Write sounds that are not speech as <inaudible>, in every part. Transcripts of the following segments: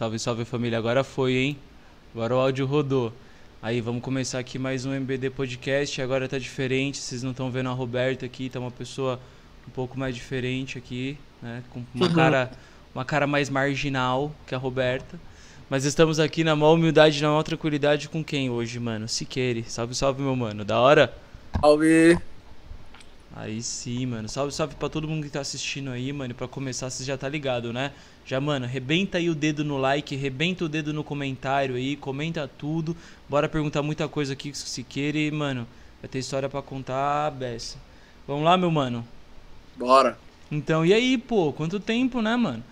Salve, salve família. Agora foi, hein? Agora o áudio rodou. Aí, vamos começar aqui mais um MBD Podcast. Agora tá diferente, vocês não estão vendo a Roberta aqui, tá uma pessoa um pouco mais diferente aqui, né? Com uma Uhum. cara, uma cara mais marginal que a Roberta. Mas estamos aqui na maior humildade, na maior tranquilidade com quem hoje, mano? Siqueire. Salve, salve, meu mano. Da hora? Salve! Aí sim, mano. Salve, salve pra todo mundo que tá assistindo aí, mano. Pra começar, você já tá ligado, né? Já, mano, rebenta aí o dedo no like, rebenta o dedo no comentário aí, comenta tudo. Bora perguntar muita coisa aqui se queira e, mano, vai ter história pra contar beça. Vamos lá, meu mano? Bora! Então, e aí, pô? Quanto tempo, né, mano?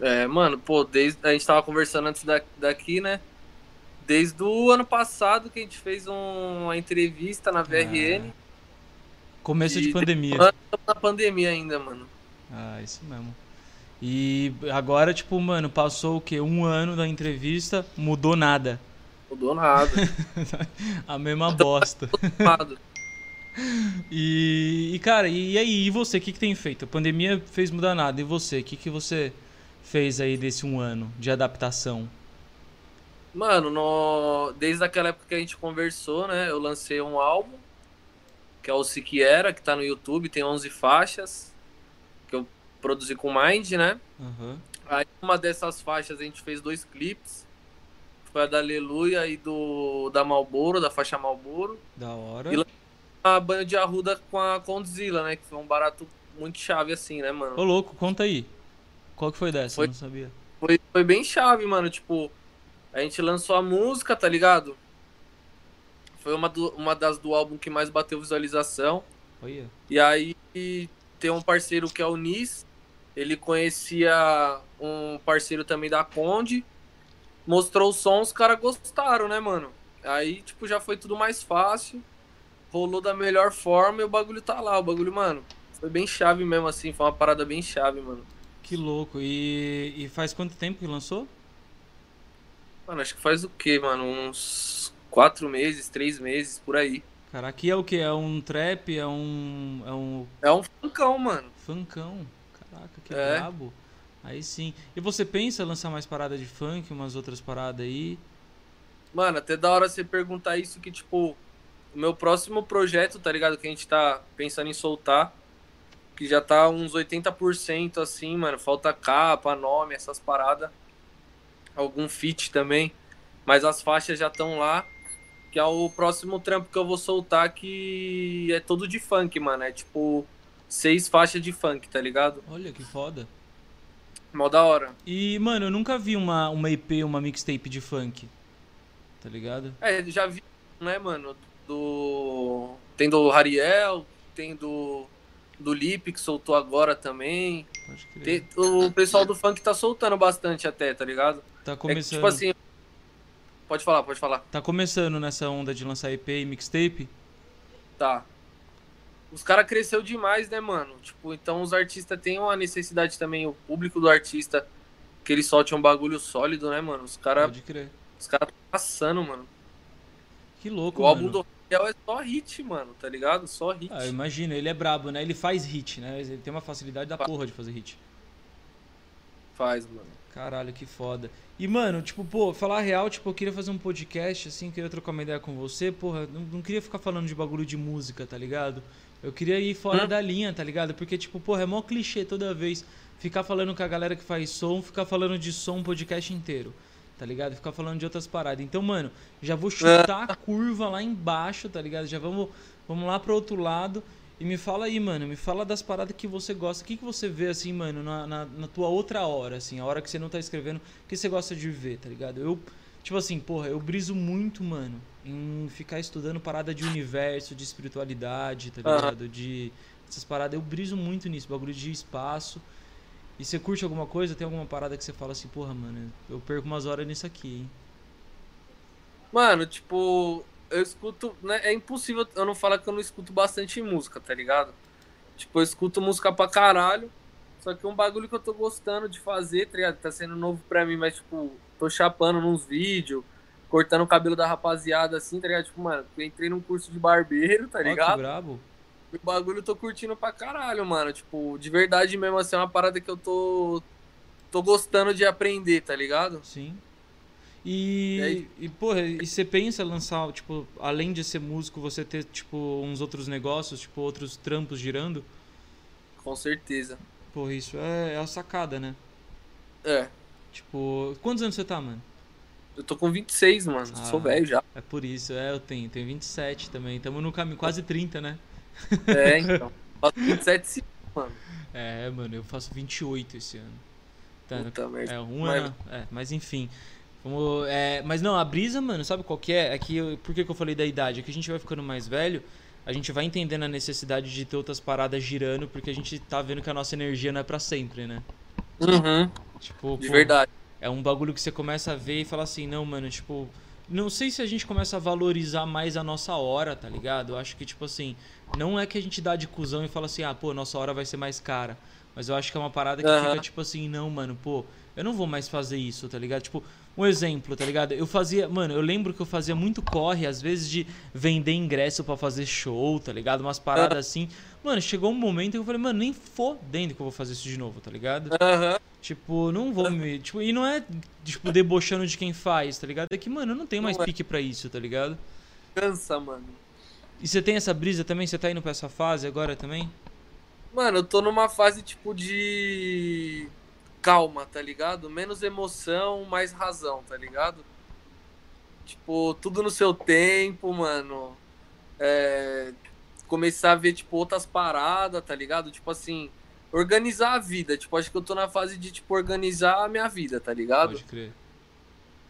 É, mano, pô, desde. A gente tava conversando antes da, daqui, né? Desde o ano passado que a gente fez um- uma entrevista na VRN. Começo de E pandemia. Estamos na pandemia ainda, mano. Ah, isso mesmo. E agora, tipo, mano, passou o quê? Um ano da entrevista, mudou nada. Mudou nada. <laughs> A mesma bosta. E, e, cara, e aí, e você, o que, que tem feito? A pandemia fez mudar nada. E você, o que, que você fez aí desse um ano de adaptação? Mano, no... desde aquela época que a gente conversou, né? Eu lancei um álbum, que é o Siquiera, que tá no YouTube, tem 11 faixas, que eu produzi com Mind, né? Aham. Aí uma dessas faixas a gente fez dois clipes. Foi a da Aleluia e do da Malboro, da faixa Malboro. Da hora. E A banho de arruda com a Condzilla, né? Que foi um barato muito chave assim, né, mano? Ô, louco, conta aí. Qual que foi dessa? Foi- Eu não sabia. Foi, foi bem chave, mano. Tipo, a gente lançou a música, tá ligado? Foi uma, do- uma das do álbum que mais bateu visualização. Olha. E aí tem um parceiro que é o Nis. Ele conhecia um parceiro também da Conde. Mostrou o som, os caras gostaram, né, mano? Aí, tipo, já foi tudo mais fácil. Rolou da melhor forma e o bagulho tá lá. O bagulho, mano, foi bem chave mesmo, assim. Foi uma parada bem chave, mano. Que louco. E, e faz quanto tempo que lançou? Mano, acho que faz o quê, mano? Uns quatro meses, três meses, por aí. Cara, aqui é o que? É um trap? É um. É um É um funkão, mano. funkão. Caraca, que É. brabo. Aí sim. E você pensa em lançar mais parada de funk, umas outras paradas aí? Mano, até da hora você perguntar isso que, tipo, o meu próximo projeto, tá ligado? Que a gente tá pensando em soltar, que já tá uns 80% assim, mano. Falta capa, nome, essas paradas. Algum feat também. Mas as faixas já estão lá. Que é o próximo trampo que eu vou soltar, que é todo de funk, mano. É tipo seis faixas de funk, tá ligado? Olha que foda. Mó da hora. E, mano, eu nunca vi uma, uma EP, uma mixtape de funk. Tá ligado? É, já vi, né, mano? Do. Tem do Hariel, tem do. Do Lip que soltou agora também. Tem- o pessoal do funk tá soltando bastante até, tá ligado? Tá É que, começando. tipo assim. Pode falar, pode falar. Tá começando nessa onda de lançar EP e mixtape? Tá. Os caras cresceu demais, né, mano? Tipo, então os artistas têm uma necessidade também, o público do artista, que ele solte um bagulho sólido, né, mano? Os caras Pode crer. os cara tá passando, mano. Que louco, O álbum mano. do Hariel é só hit, mano, tá ligado? Só hit. Ah, imagina, ele é brabo, né? Ele faz hit, né? Ele tem uma facilidade da Fa- porra de fazer hit. Faz, mano. Caralho, que foda. E, mano, tipo, pô, falar a real, tipo, eu queria fazer um podcast, assim, queria trocar uma ideia com você, porra, não, não queria ficar falando de bagulho de música, tá ligado? Eu queria ir fora Hum. da linha, tá ligado? Porque, tipo, porra, é mó clichê toda vez ficar falando com a galera que faz som, ficar falando de som o podcast inteiro, tá ligado? Ficar falando de outras paradas. Então, mano, já vou chutar a curva lá embaixo, tá ligado? Já vamos, vamos lá pro outro lado. E me fala aí, mano, me fala das paradas que você gosta. O que, que você vê, assim, mano, na, na, na tua outra hora, assim, a hora que você não tá escrevendo, o que você gosta de ver, tá ligado? Eu, tipo assim, porra, eu briso muito, mano, em ficar estudando parada de universo, de espiritualidade, tá ligado? De essas paradas. Eu briso muito nisso, bagulho de espaço. E você curte alguma coisa? Tem alguma parada que você fala assim, porra, mano, eu perco umas horas nisso aqui, hein? Mano, tipo, eu escuto. Né, é impossível eu não falar que eu não escuto bastante música, tá ligado? Tipo, eu escuto música pra caralho. Só que é um bagulho que eu tô gostando de fazer, tá ligado? Tá sendo novo pra mim, mas, tipo, tô chapando nos vídeos, cortando o cabelo da rapaziada assim, tá ligado? Tipo, mano, eu entrei num curso de barbeiro, tá ligado? Ó, que brabo. O bagulho eu tô curtindo pra caralho, mano. Tipo, de verdade mesmo, assim, é uma parada que eu tô. tô gostando de aprender, tá ligado? Sim. E, E aí? e, porra, e você pensa lançar, tipo, além de ser músico, você ter, tipo, uns outros negócios, tipo, outros trampos girando? Com certeza. Porra, isso é, é a sacada, né? É. Tipo, quantos anos você tá, mano? Eu tô com 26, mano. Ah. Sou velho já. É por isso, é, eu tenho, tenho 27 também. Tamo no caminho, quase 30, né? É, então. Faço 27 sim, mano. É, mano, eu faço 28 esse ano. Tá, Puta merda. É, um ano. É, mas enfim. Vamos, é, mas não, a brisa, mano, sabe qual que é? É que eu- por que, que eu falei da idade? É que a gente vai ficando mais velho, a gente vai entendendo a necessidade de ter outras paradas girando, porque a gente tá vendo que a nossa energia não é pra sempre, né? Uhum. Tipo, De pô, verdade. é um bagulho que você começa a ver e fala assim, não, mano, tipo. Não sei se a gente começa a valorizar mais a nossa hora, tá ligado? Eu acho que, tipo assim, não é que a gente dá de cuzão e fala assim, ah, pô, nossa hora vai ser mais cara. Mas eu acho que é uma parada que Aham. fica tipo assim, não, mano, pô, eu não vou mais fazer isso, tá ligado? Tipo, um exemplo, tá ligado? Eu fazia, mano, eu lembro que eu fazia muito corre, às vezes, de vender ingresso pra fazer show, tá ligado? Umas paradas assim. Mano, chegou um momento que eu falei, mano, nem fodendo que eu vou fazer isso de novo, tá ligado? Aham. Tipo, não vou me. Tipo, e não é, tipo, debochando de quem faz, tá ligado? É que, mano, eu não tenho mais Não é. pique pra isso, tá ligado? Cansa, mano. E você tem essa brisa também? Você tá indo pra essa fase agora também? Mano, eu tô numa fase tipo de calma, tá ligado? Menos emoção, mais razão, tá ligado? Tipo, tudo no seu tempo, mano. É... Começar a ver, tipo, outras paradas, tá ligado? Tipo assim, organizar a vida. Tipo, acho que eu tô na fase de, tipo, organizar a minha vida, tá ligado? Pode crer.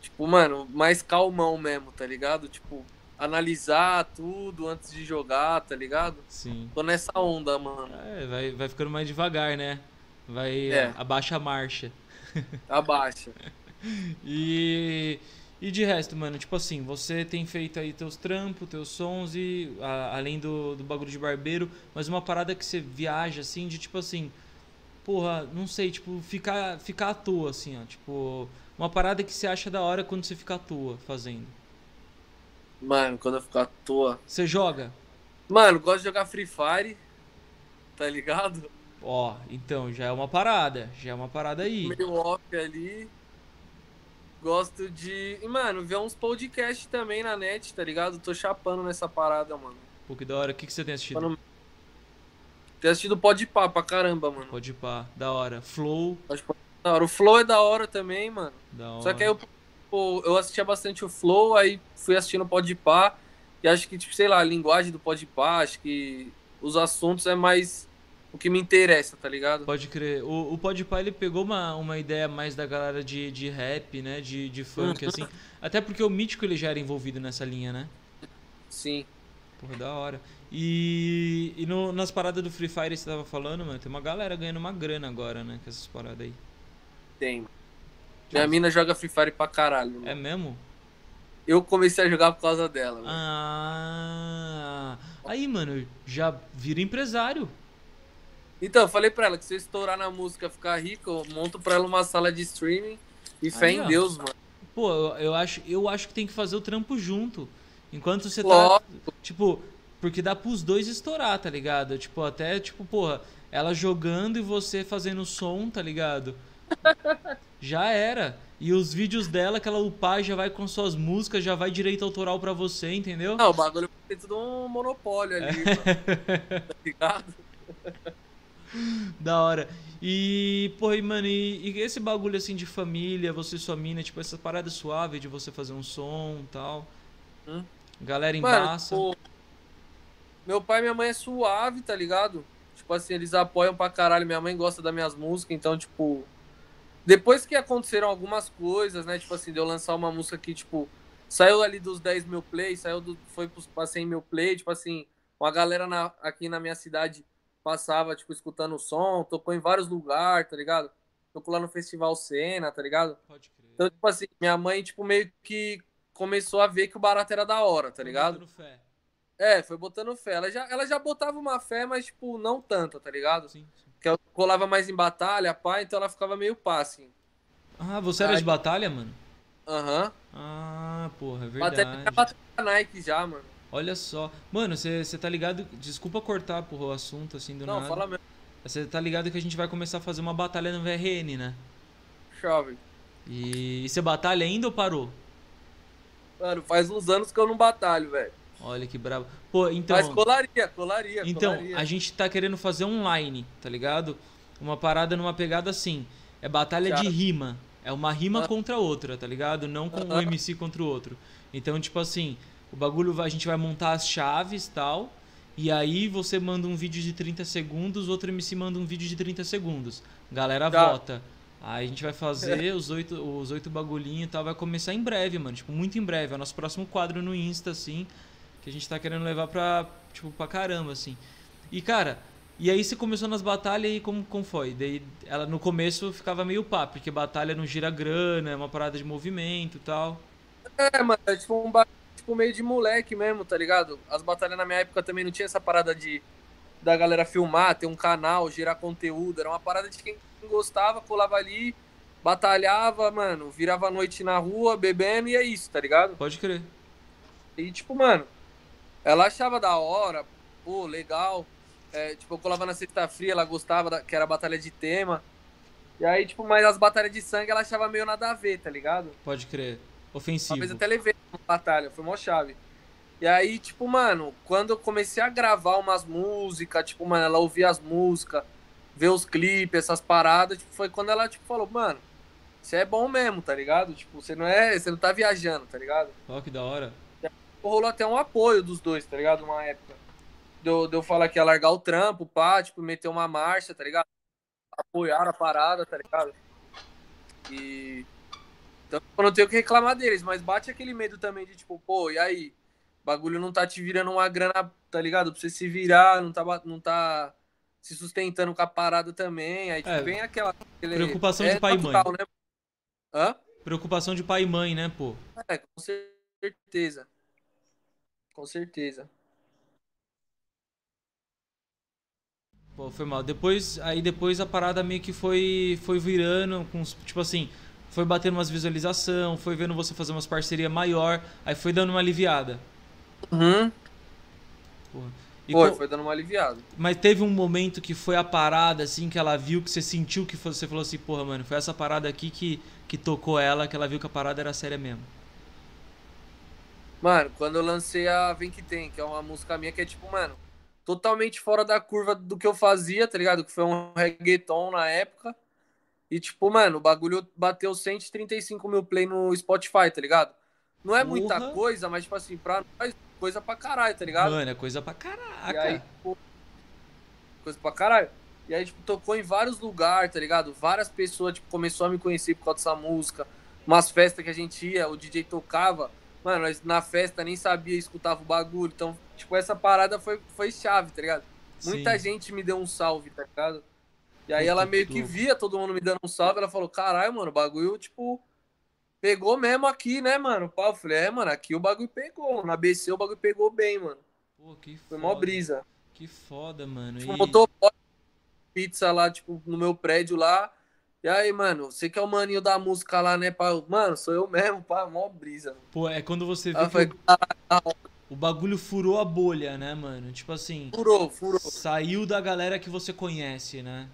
Tipo, mano, mais calmão mesmo, tá ligado? Tipo, analisar tudo antes de jogar, tá ligado? Sim. Tô nessa onda, mano. É, vai, vai ficando mais devagar, né? Vai. É. Abaixa a marcha. <laughs> Abaixa. <laughs> E. E de resto, mano, tipo assim, você tem feito aí teus trampos, teus sons e. a- além do, do bagulho de barbeiro, mas uma parada que você viaja assim, de tipo assim. Porra, não sei, tipo, ficar, ficar à toa, assim, ó. Tipo, uma parada que você acha da hora quando você fica à toa fazendo. Mano, quando eu ficar à toa. Você joga? Mano, gosto de jogar Free Fire. Tá ligado? Ó, então, já é uma parada. Já é uma parada aí. Meio off ali. Gosto de. E, mano, ver uns podcasts também na net, tá ligado? Tô chapando nessa parada, mano. Pô, que da hora. O que, que você tem assistido? Mano, Tem assistido Podpah pra caramba, mano. Pode pá. Da hora. Flow, Acho que da hora. O Flow é da hora também, mano. da hora. Só que aí eu, eu assistia bastante o Flow, aí fui assistindo o Podpah. E acho que, tipo, sei lá, a linguagem do Podpah, acho que os assuntos é mais o que me interessa, tá ligado? Pode crer. O, o Podpah, ele pegou uma, uma ideia mais da galera de, de rap, né? De, de funk, Uhum. assim. Até porque o Mítico, ele já era envolvido nessa linha, né? Sim. Porra, da hora. E, e no- nas paradas do Free Fire você tava falando, mano, tem uma galera ganhando uma grana agora, né? Com essas paradas aí. Tem. Minha mina joga Free Fire pra caralho. mano. É mesmo? Eu comecei a jogar por causa dela. mano. Ah... Aí, mano, já vira empresário. Então, eu falei pra ela que se eu estourar na música ficar rico, eu monto pra ela uma sala de streaming e fé Aí, em ó. Deus, mano. Pô, eu, eu acho, eu acho que tem que fazer o trampo junto. Enquanto você tá. Lógico. Tipo, porque dá pros dois estourar, tá ligado? Tipo, até, tipo, porra, ela jogando e você fazendo som, tá ligado? <laughs> Já era. E os vídeos dela que ela upar já vai com suas músicas, já vai direito autoral pra você, entendeu? Não, o bagulho tem tudo um monopólio ali, mano. Tá ligado? <laughs> <laughs> Da hora. E, porra, e, mano, e, e esse bagulho assim de família, você e sua mina, tipo, essa parada suave de você fazer um som e tal. Hum. Galera Mano, embaça. tipo, meu pai e minha mãe é suave, tá ligado? Tipo assim, eles apoiam pra caralho. Minha mãe gosta das minhas músicas, então, tipo. Depois que aconteceram algumas coisas, né? Tipo assim, de eu lançar uma música que, tipo, saiu ali dos 10 mil plays, saiu do. Foi pra 100 mil plays, tipo assim, uma galera na- aqui na minha cidade passava, tipo, escutando o som, tocou em vários lugares, tá ligado? Tocou lá no Festival Cena, tá ligado? Pode crer. Então, tipo assim, minha mãe, tipo, meio que começou a ver que o barato era da hora, tá ligado? Botando fé. É, foi botando fé. Ela já, ela já botava uma fé, mas, tipo, não tanto, tá ligado? Sim, sim. Que eu colava mais em batalha, pá, então ela ficava meio pá, assim. Ah, você era Ai. de batalha, mano? Aham. Uhum. Ah, porra, é verdade. Bateria, bateria Nike já, mano. Olha só. Mano, você tá ligado. Desculpa cortar porra, o assunto assim do Não, nada. fala mesmo. Você tá ligado que a gente vai começar a fazer uma batalha no VRN, né? Chove. E você batalha ainda ou parou? Mano, faz uns anos que eu não batalho, velho. Olha que brabo. Pô, então. Mas colaria, colaria. Então, colaria. a gente tá querendo fazer online, tá ligado? Uma parada numa pegada assim. É batalha de rima. É uma rima Ah. contra a outra, tá ligado? Não com um Aham. MC contra o outro. Então, tipo assim, o bagulho vai, a gente vai montar as chaves e tal. E aí você manda um vídeo de 30 segundos, outro MC manda um vídeo de 30 segundos. Galera Tá. vota. Aí a gente vai fazer <laughs> os oito, os oito bagulhinhos e tal. Vai começar em breve, mano. Tipo, muito em breve. É o nosso próximo quadro no Insta, assim. Que a gente tá querendo levar pra, tipo, pra caramba, assim. E, cara, e aí você começou nas batalhas e como, como foi? Daí, ela no começo ficava meio pá, porque batalha não gira grana, é uma parada de movimento e tal. É, mano, é tipo um ba- tipo meio de moleque mesmo, tá ligado? As batalhas na minha época também não tinha essa parada de da galera filmar, ter um canal, gerar conteúdo. Era uma parada de quem gostava, colava ali, batalhava, mano, virava a noite na rua, bebendo e é isso, tá ligado? Pode crer. E tipo, mano, ela achava da hora, pô, legal. É, tipo, eu colava na sexta fria, ela gostava da, que era batalha de tema. E aí, tipo, mas as batalhas de sangue ela achava meio nada a ver, tá ligado? Pode crer. Uma Ofensivo. vez até levei batalha, foi mó chave. E aí, tipo, mano, quando eu comecei a gravar umas músicas, tipo, mano, ela ouvia as músicas, ver os clipes, essas paradas, tipo, foi quando ela, tipo, falou, mano, você é bom mesmo, tá ligado? Tipo, você não é. Você não tá viajando, tá ligado? Ó, que da hora. Rolou até um apoio dos dois, tá ligado? Uma época. Deu, deu falar que ia largar o trampo, pá, tipo, meter uma marcha, tá ligado? Apoiaram a parada, tá ligado? E. Então eu não tenho o que reclamar deles, mas bate aquele medo também de tipo, pô, e aí? O bagulho não tá te virando uma grana, tá ligado? Pra você se virar, não tá, não tá se sustentando com a parada também. Aí tipo, É, vem aquela. aquele- preocupação é de pai e natural, Né? Hã? Preocupação de pai e mãe, né, pô? É, com certeza. Com certeza. Pô, foi mal. Depois, aí depois a parada meio que foi foi virando com tipo assim, foi batendo umas visualização, foi vendo você fazer umas parceria maior, aí foi dando uma aliviada. Uhum. Porra. Foi, co- foi dando uma aliviada. Mas teve um momento que foi a parada assim que ela viu que você sentiu que foi- você falou assim, porra, mano, foi essa parada aqui que que tocou ela, que ela viu que a parada era séria mesmo. Mano, quando eu lancei a Vem Que Tem, que é uma música minha que é tipo, mano, totalmente fora da curva do que eu fazia, tá ligado? Que foi um reggaeton na época. E tipo, mano, o bagulho bateu 135 mil play no Spotify, tá ligado? Não é muita Porra. coisa, mas tipo assim, pra nós, coisa pra caralho, tá ligado? Mano, é coisa pra E caraca. aí, tipo, coisa pra caralho. E aí, tipo, tocou em vários lugares, tá ligado? Várias pessoas, tipo, começou a me conhecer por causa dessa música. Umas festas que a gente ia, o DJ tocava. Mano, nós na festa nem sabia, escutava o bagulho. Então, tipo, essa parada foi, foi chave, tá ligado? Muita Sim. gente me deu um salve, tá ligado? E aí ela meio que via todo mundo me dando um salve. Ela falou, caralho, mano, o bagulho, tipo, pegou mesmo aqui, né, mano? Pá, Eu falei, é, mano, aqui o bagulho pegou. Na ABC o bagulho pegou bem, mano. Pô, que Foi foda. mó brisa. Que foda, mano. Tipo, E- botou pizza lá, tipo, no meu prédio lá. E aí, mano, você que é o maninho da música lá, né, pá? Mano, sou eu mesmo, pá, mó brisa. Pô, é quando você vê eu que falei, o, o bagulho furou a bolha, né, mano? Tipo assim, furou, furou. saiu da galera que você conhece, né?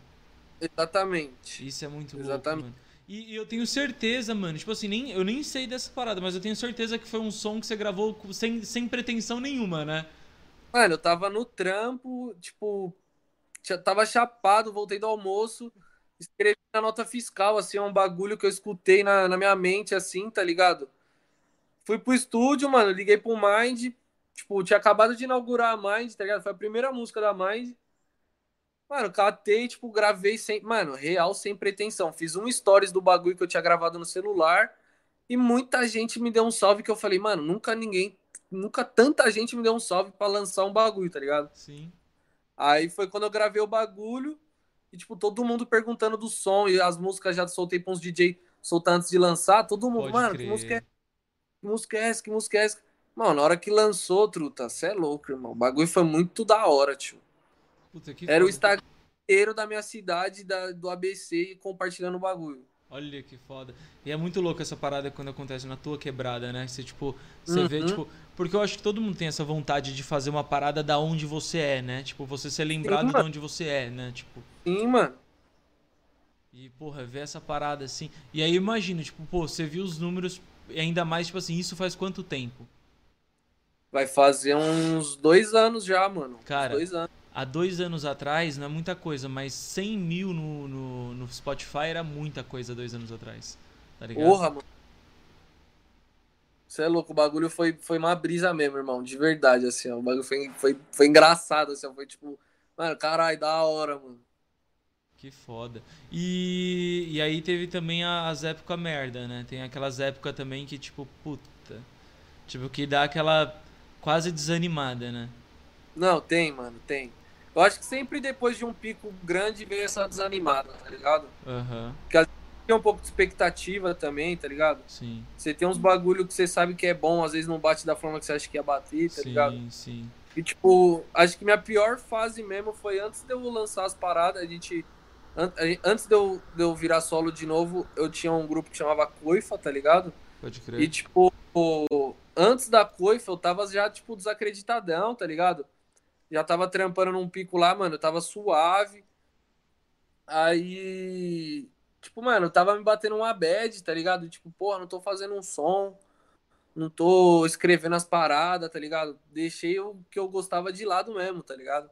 Exatamente. Isso é muito Exatamente. louco, mano. E, e eu tenho certeza, mano, tipo assim, nem, eu nem sei dessa parada, mas eu tenho certeza que foi um som que você gravou sem, sem pretensão nenhuma, né? Mano, eu tava no trampo, tipo, já tava chapado, voltei do almoço, escrevi na nota fiscal, assim, um bagulho que eu escutei na, na minha mente, assim, tá ligado? Fui pro estúdio, mano, liguei pro Mind, tipo, tinha acabado de inaugurar a Mind, tá ligado? Foi a primeira música da Mind. Mano, catei, tipo, gravei sem. Mano, real sem pretensão. Fiz um stories do bagulho que eu tinha gravado no celular. E muita gente me deu um salve que eu falei, mano, nunca ninguém. Nunca tanta gente me deu um salve pra lançar um bagulho, tá ligado? Sim. Aí foi quando eu gravei o bagulho. E, tipo, todo mundo perguntando do som. E as músicas já soltei pra uns DJ soltar antes de lançar. Todo mundo, Pode mano, crer. que música é que música é essa? Que música é essa? Mano, na hora que lançou, truta, cê é louco, irmão. O bagulho foi muito da hora, tio. Puta que Era o foda. Instagram inteiro da minha cidade, da, do ABC, compartilhando o bagulho. Olha que foda. E é muito louco essa parada quando acontece na tua quebrada, né? Você, tipo, você uhum. vê, tipo. Porque eu acho que todo mundo tem essa vontade de fazer uma parada da onde você é, né? Tipo, você ser lembrado Sim, de onde você é, né? Tipo. Sim, mano. E, porra, ver essa parada assim. E aí imagina, tipo, pô, você viu os números, ainda mais, tipo assim, isso faz quanto tempo? Vai fazer uns dois anos já, mano. Cara, dois anos. Há dois anos atrás não é muita coisa, mas 100 mil no, no, no Spotify era muita coisa dois anos atrás. Tá ligado? Porra, mano. Você é louco, o bagulho foi, foi uma brisa mesmo, irmão. De verdade, assim, ó. O bagulho foi, foi, foi engraçado, assim, ó. Foi tipo, mano, caralho, da hora, mano. Que foda. E, e aí teve também as épocas merda, né? Tem aquelas épocas também que, tipo, puta. Tipo, que dá aquela quase desanimada, né? Não, tem, mano, tem. Eu acho que sempre depois de um pico grande vem essa desanimada, tá ligado? Uhum. Porque tem um pouco de expectativa também, tá ligado? Sim. Você tem uns bagulho que você sabe que é bom, às vezes não bate da forma que você acha que ia bater, tá sim, ligado? Sim, sim. E, tipo, acho que minha pior fase mesmo foi antes de eu lançar as paradas, a gente Antes de eu, de eu virar solo de novo, eu tinha um grupo que chamava Coifa, tá ligado? Pode crer. E, tipo, antes da Coifa, eu tava já, tipo, desacreditadão, tá ligado? Já tava trampando num pico lá, mano, eu tava suave. Aí, tipo, mano, tava me batendo uma bad, tá ligado? Tipo, porra, não tô fazendo um som, não tô escrevendo as paradas, tá ligado? Deixei o que eu gostava de lado mesmo, tá ligado?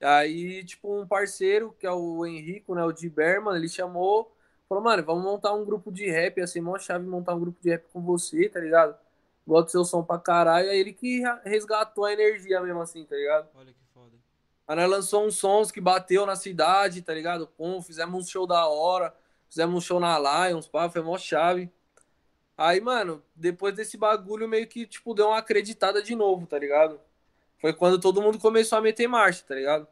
Aí, tipo, um parceiro, que é o Henrico, né, o de Berman, ele chamou, falou, mano, vamos montar um grupo de rap, assim, mó chave montar um grupo de rap com você, tá ligado? Bota seu som pra caralho. Aí ele que resgatou a energia mesmo, assim, tá ligado? Olha que foda. Aí nós lançou uns sons que bateu na cidade, tá ligado? Com, fizemos um show da hora, fizemos um show na Lions, pá, foi mó chave. Aí, mano, depois desse bagulho meio que, tipo, deu uma acreditada de novo, tá ligado? Foi quando todo mundo começou a meter marcha, tá ligado?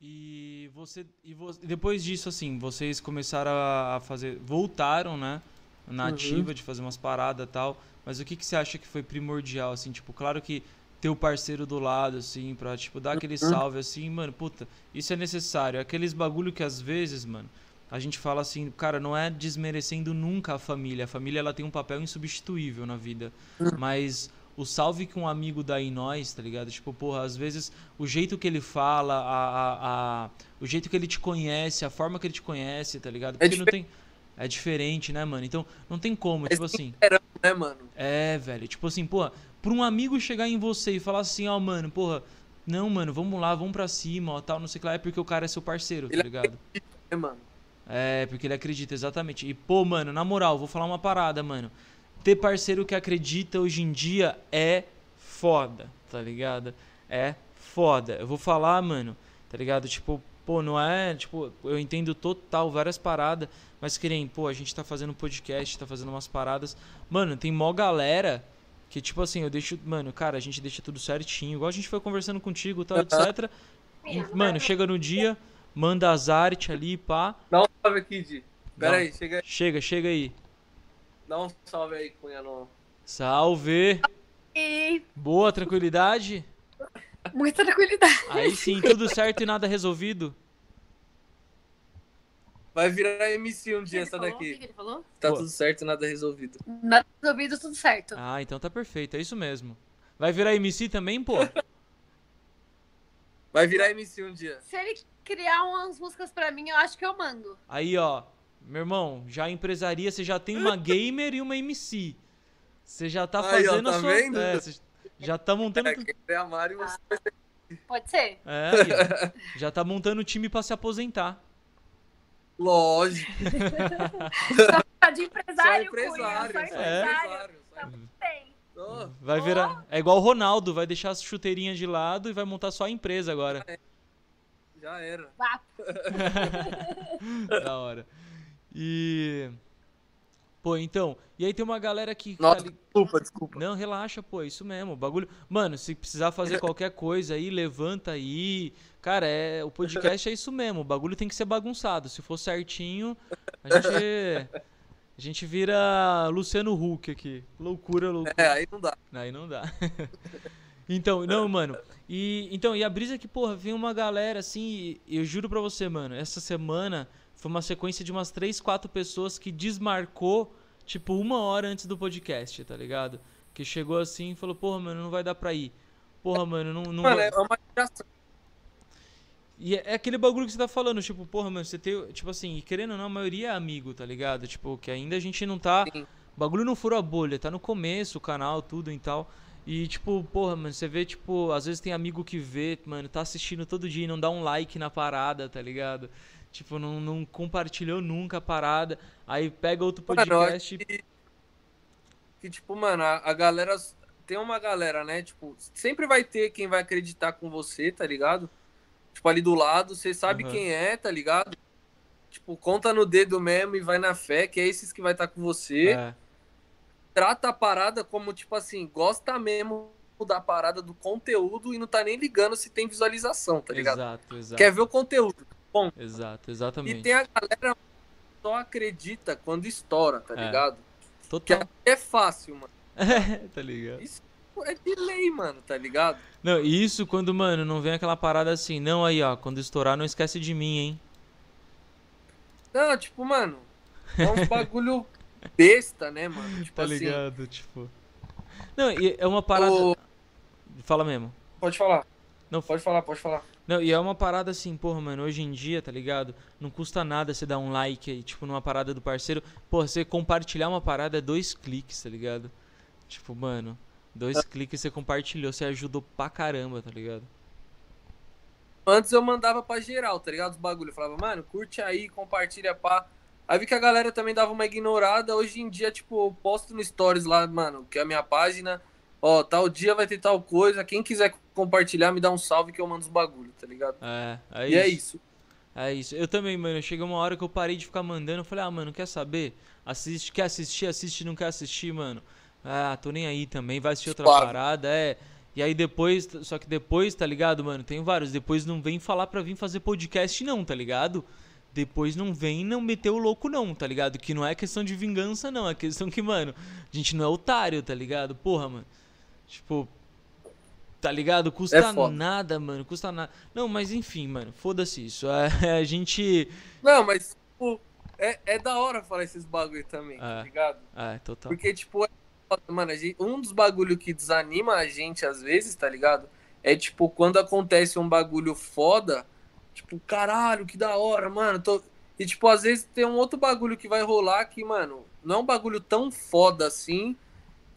E você e depois disso assim, vocês começaram a fazer, voltaram, né, na uhum. ativa de fazer umas paradas tal. Mas o que que você acha que foi primordial assim, tipo, claro que ter o parceiro do lado assim, para tipo dar aquele uhum. salve assim, mano, puta, isso é necessário. Aqueles bagulho que às vezes, mano, a gente fala assim, cara, não é desmerecendo nunca a família. A família ela tem um papel insubstituível na vida, uhum. mas o salve que um amigo dá em nós, tá ligado? Tipo, porra, às vezes o jeito que ele fala, a, a, a o jeito que ele te conhece, a forma que ele te conhece, tá ligado? É Porque é não tem. É diferente, né, mano? Então, não tem como, é tipo assim. Né, mano? É, velho. Tipo assim, porra, pra um amigo chegar em você e falar assim, ó, oh, mano, porra, não, mano, vamos lá, vamos pra cima, ó, tal, não sei o que lá, é porque o cara é seu parceiro, tá ligado? Acredita, né, mano? É, porque ele acredita, exatamente. E, pô, mano, na moral, vou falar uma parada, mano ter parceiro que acredita hoje em dia é foda, tá ligado? É foda. Eu vou falar, mano, tá ligado? Tipo, pô, não é, tipo, eu entendo total várias paradas, mas querem, pô, a gente tá fazendo podcast, tá fazendo umas paradas. Mano, tem mó galera que tipo assim, eu deixo, mano, cara, a gente deixa tudo certinho, igual a gente foi conversando contigo, tal, etc. Mano, chega no dia, manda as artes ali, pá. Dá um salve aqui, Di. Pera aí, chega aí. Chega, chega aí. Dá um salve aí, Cunha. No... Salve! E... Boa, tranquilidade? Muita tranquilidade. Aí sim, tudo certo e nada resolvido? Vai virar MC um dia essa falou? daqui. O que ele falou? Tá Pô. tudo certo e nada resolvido. Nada resolvido, tudo certo. Ah, então tá perfeito, é isso mesmo. Vai virar MC também, pô? <laughs> Vai virar MC um dia. Se ele criar umas músicas pra mim, eu acho que eu mando. Aí, ó, meu irmão, já empresaria, você já tem uma <laughs> gamer e uma MC. Você já tá Aí, fazendo ó, tá a sua. Vendo? É, você já tá montando. É, é a Mari, você ah, Pode ser. É, <laughs> já tá montando o time pra se aposentar. Lógico. só de empresário, só empresário. Cunha, só é. empresário. Tá. Oh. Vai virar. É igual o Ronaldo, vai deixar as chuteirinhas de lado e vai montar só a empresa agora. Já era. <laughs> da hora. E. Pô, então. E aí tem uma galera que. Nossa, tá desculpa, desculpa. Não, relaxa, pô, é isso mesmo. Bagulho. Mano, se precisar fazer qualquer coisa aí, levanta aí. Cara, é, o podcast é isso mesmo. O bagulho tem que ser bagunçado. Se for certinho, a gente. A gente vira Luciano Huck aqui. Loucura, loucura. É, aí não dá. Aí não dá. <laughs> Então, não, mano. E, então, e a brisa é que, porra, vem uma galera assim, eu juro pra você, mano, essa semana foi uma sequência de umas 3, 4 pessoas que desmarcou, tipo, uma hora antes do podcast, tá ligado? Que chegou assim e falou, porra, mano, não vai dar pra ir. Porra, mano, não, não Mano, vai... é uma geração. E é é aquele bagulho que você tá falando, tipo, porra, mano, você tem, tipo assim, querendo ou não, a maioria é amigo, tá ligado? Tipo, que ainda a gente não tá. Sim. O bagulho não furou a bolha, tá no começo o canal, tudo e tal. E, tipo, porra, mano, você vê, tipo, às vezes tem amigo que vê, mano, tá assistindo todo dia e não dá um like na parada, tá ligado? Tipo, não, não compartilhou nunca a parada. Aí pega outro Mano, podcast. que, que, tipo, mano, a, a galera. Tem uma galera, né? Tipo, sempre vai ter quem vai acreditar com você, tá ligado? Tipo, ali do lado, você sabe Aham. quem é, tá ligado? Tipo, conta no dedo mesmo e vai na fé, que é esses que vai estar com você. É, Trata a parada como, tipo assim, gosta mesmo da parada do conteúdo e não tá nem ligando se tem visualização, tá ligado? exato, exato. Quer ver o conteúdo. Exato, E exatamente. tem a galera que só acredita quando estoura, tá É. ligado? Que Total. é fácil, mano. <laughs> tá ligado? Isso é de lei, mano, tá ligado? Não, e isso quando, mano, não vem aquela parada assim, não aí, ó, quando estourar não esquece de mim, hein? Não, tipo, mano, é um bagulho <laughs> besta, né, mano? Tipo Tá assim. ligado, tipo. Não, e é uma parada. o- Fala mesmo. Pode falar. Não, Pode falar, pode falar. Não, e é uma parada assim, porra, mano, hoje em dia, tá ligado? Não custa nada você dar um like aí, tipo, numa parada do parceiro. Porra, você compartilhar uma parada é dois cliques, tá ligado? Tipo, mano, dois É. cliques você compartilhou, você ajudou pra caramba, tá ligado? Antes eu mandava pra geral, tá ligado? Os bagulho. Eu falava, mano, curte aí, compartilha, pá. Aí vi que a galera também dava uma ignorada. Hoje em dia, tipo, eu posto no Stories lá, mano, que é a minha página. Ó, tal dia vai ter tal coisa. Quem quiser compartilhar, me dá um salve que eu mando os bagulho, tá ligado? É, é e isso. é isso. É isso. Eu também, mano. Chegou uma hora que eu parei de ficar mandando. Eu falei, ah, mano, quer saber? Assiste, quer assistir, assiste, não quer assistir, mano. Ah, tô nem aí também. Vai assistir outra parada, é. E aí depois, só que depois, tá ligado, mano? Tem vários. Depois não vem falar pra vir fazer podcast, não, tá ligado? Depois não vem não meter o louco, não, tá ligado? Que não é questão de vingança, não. É questão que, mano, a gente não é otário, tá ligado? Porra, mano. Tipo. Tá ligado? Custa É nada, mano. Custa nada. Não, mas enfim, mano. Foda-se isso. É, <laughs> a gente. Não, mas, tipo, é, é da hora falar esses bagulho também, tá É. ligado? É, total. Porque, tipo, é mano, a gente- um dos bagulho que desanima a gente às vezes, tá ligado? É tipo, quando acontece um bagulho foda, tipo, caralho, que da hora, mano. Tô... E, tipo, às vezes tem um outro bagulho que vai rolar que, mano, não é um bagulho tão foda assim,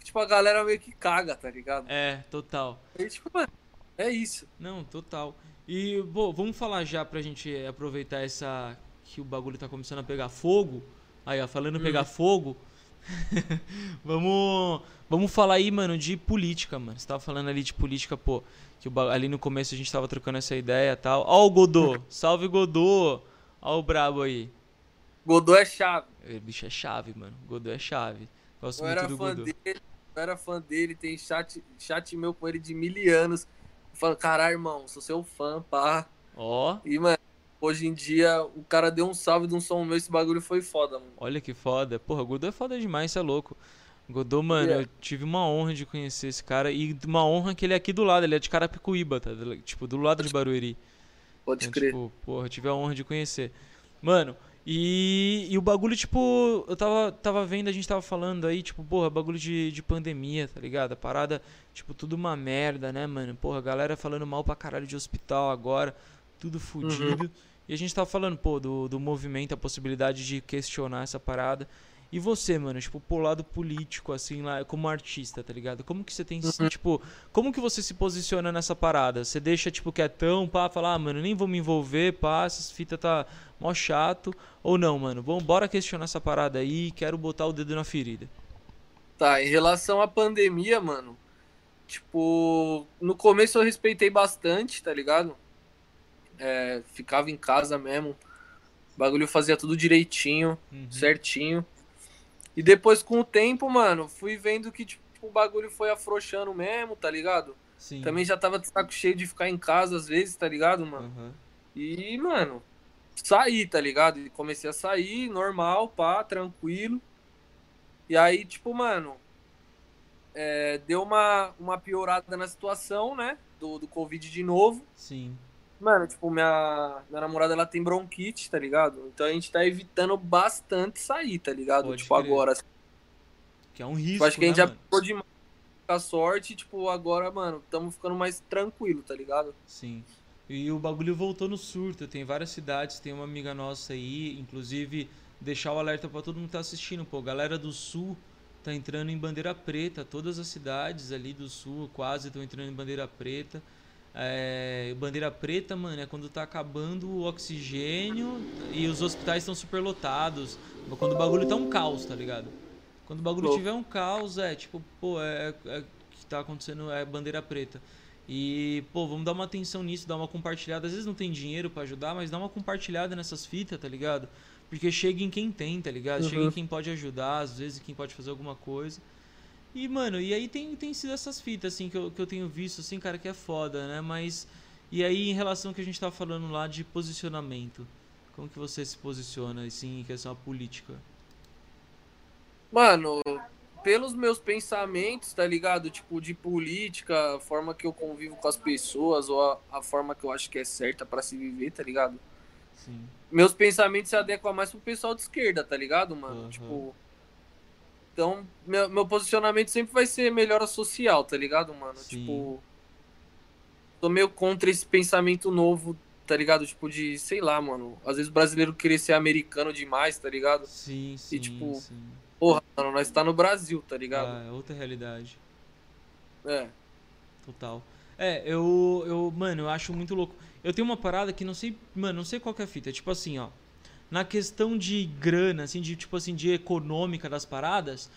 tipo, a galera meio que caga, tá ligado? É, total. E, tipo, mano, é isso. Não, total. E, bom, vamos falar já pra gente aproveitar essa. que o bagulho tá começando a pegar fogo. Aí, ó, falando em pegar fogo. <laughs> vamos. Vamos falar aí, mano, de política, mano. Você tava falando ali de política, pô. Que o ali no começo a gente tava trocando essa ideia e tal. Ó o Godô! Salve, Godô! Ó o brabo aí. Godot é chave. O bicho é chave, mano. Godô é chave. Gosto Eu muito era do fã Godô. dele, eu era fã dele, tem chat, chat meu com ele de mil anos. Falo, caralho, irmão, sou seu fã, pá. Ó, E, mano, hoje em dia o cara deu um salve de um som meu, esse bagulho foi foda, mano. Olha que foda. Porra, o Godot é foda demais, você é louco. Godot, mano, Yeah. eu tive uma honra de conhecer esse cara. E uma honra que ele é aqui do lado, ele é de Carapicuíba, tá? Tipo, do lado de Barueri. Pode Então, crer. tipo, porra, eu tive a honra de conhecer. Mano, e, e o bagulho, tipo, eu tava, tava vendo, a gente tava falando aí, tipo, porra, bagulho de, de pandemia, tá ligado? A parada, tipo, tudo uma merda, né, mano? Porra, a galera falando mal pra caralho de hospital agora, tudo fudido. E a gente tava falando, pô, do, do movimento, a possibilidade de questionar essa parada. E você, mano, tipo, pro lado político, assim, lá, como artista, tá ligado? Como que você tem, tipo, como que você se posiciona nessa parada? Você deixa, tipo, quietão, pá, falar, ah, mano, nem vou me envolver, pá, essas fitas tá mó chato. Ou não, mano, bom, bora questionar essa parada aí, quero botar o dedo na ferida. Tá, em relação à pandemia, mano, tipo, no começo eu respeitei bastante, tá ligado? É, ficava em casa mesmo. O bagulho fazia tudo direitinho, Uhum. certinho. E depois, com o tempo, mano, fui vendo que, tipo, o bagulho foi afrouxando mesmo, tá ligado? Sim. Também já tava de saco cheio de ficar em casa às vezes, tá ligado, mano? Aham. E, mano, saí, tá ligado? E comecei a sair, normal, pá, tranquilo. E aí, tipo, mano, é, deu uma, uma piorada na situação, né? Do, do Covid de novo. Sim. Mano, tipo, minha, minha namorada ela tem bronquite, tá ligado? Então a gente tá evitando bastante sair, tá ligado? Pode tipo, crer. agora. Que é um risco, Tipo, acho que a gente né, já mano? ficou demais com a sorte, tipo, agora, mano, estamos ficando mais tranquilo, tá ligado? Sim. E o bagulho voltou no surto. Tem várias cidades, tem uma amiga nossa aí, inclusive deixar o alerta pra todo mundo que tá assistindo, pô. Galera do sul tá entrando em bandeira preta. Todas as cidades ali do sul quase estão entrando em bandeira preta. É, bandeira preta, mano, é quando tá acabando o oxigênio e os hospitais estão superlotados. Quando o bagulho tá um caos, tá ligado? Quando o bagulho tiver um caos, é tipo, pô, é, é o que tá acontecendo é bandeira preta. E, pô, vamos dar uma atenção nisso, dar uma compartilhada. Às vezes não tem dinheiro pra ajudar, mas dá uma compartilhada nessas fitas, tá ligado? Porque chega em quem tem, tá ligado? Chega em Uhum. quem pode ajudar, às vezes quem pode fazer alguma coisa. E, mano, e aí tem, tem sido essas fitas, assim, que eu, que eu tenho visto, assim, cara, que é foda, né? Mas. E aí, em relação ao que a gente tava falando lá de posicionamento, como que você se posiciona, assim, em questão à política? Mano, pelos meus pensamentos, tá ligado? Tipo, de política, a forma que eu convivo com as pessoas, ou a, a forma que eu acho que é certa pra se viver, tá ligado? Sim. Meus pensamentos se adequam mais pro pessoal de esquerda, tá ligado, mano? Aham. Tipo. Então, meu, meu posicionamento sempre vai ser melhora social, tá ligado, mano? Sim. Tipo. Tô meio contra esse pensamento novo, tá ligado? Tipo, de, sei lá, mano. Às vezes o brasileiro querer ser americano demais, tá ligado? Sim, sim, tipo, sim. Porra, mano, nós tá no Brasil, tá ligado? Ah, é outra realidade. É. Total. É, eu, eu, mano, eu acho muito louco. Eu tenho uma parada que não sei, mano, não sei qual que é a fita. Tipo assim, ó. Na questão de grana, assim, de tipo assim, de econômica das paradas,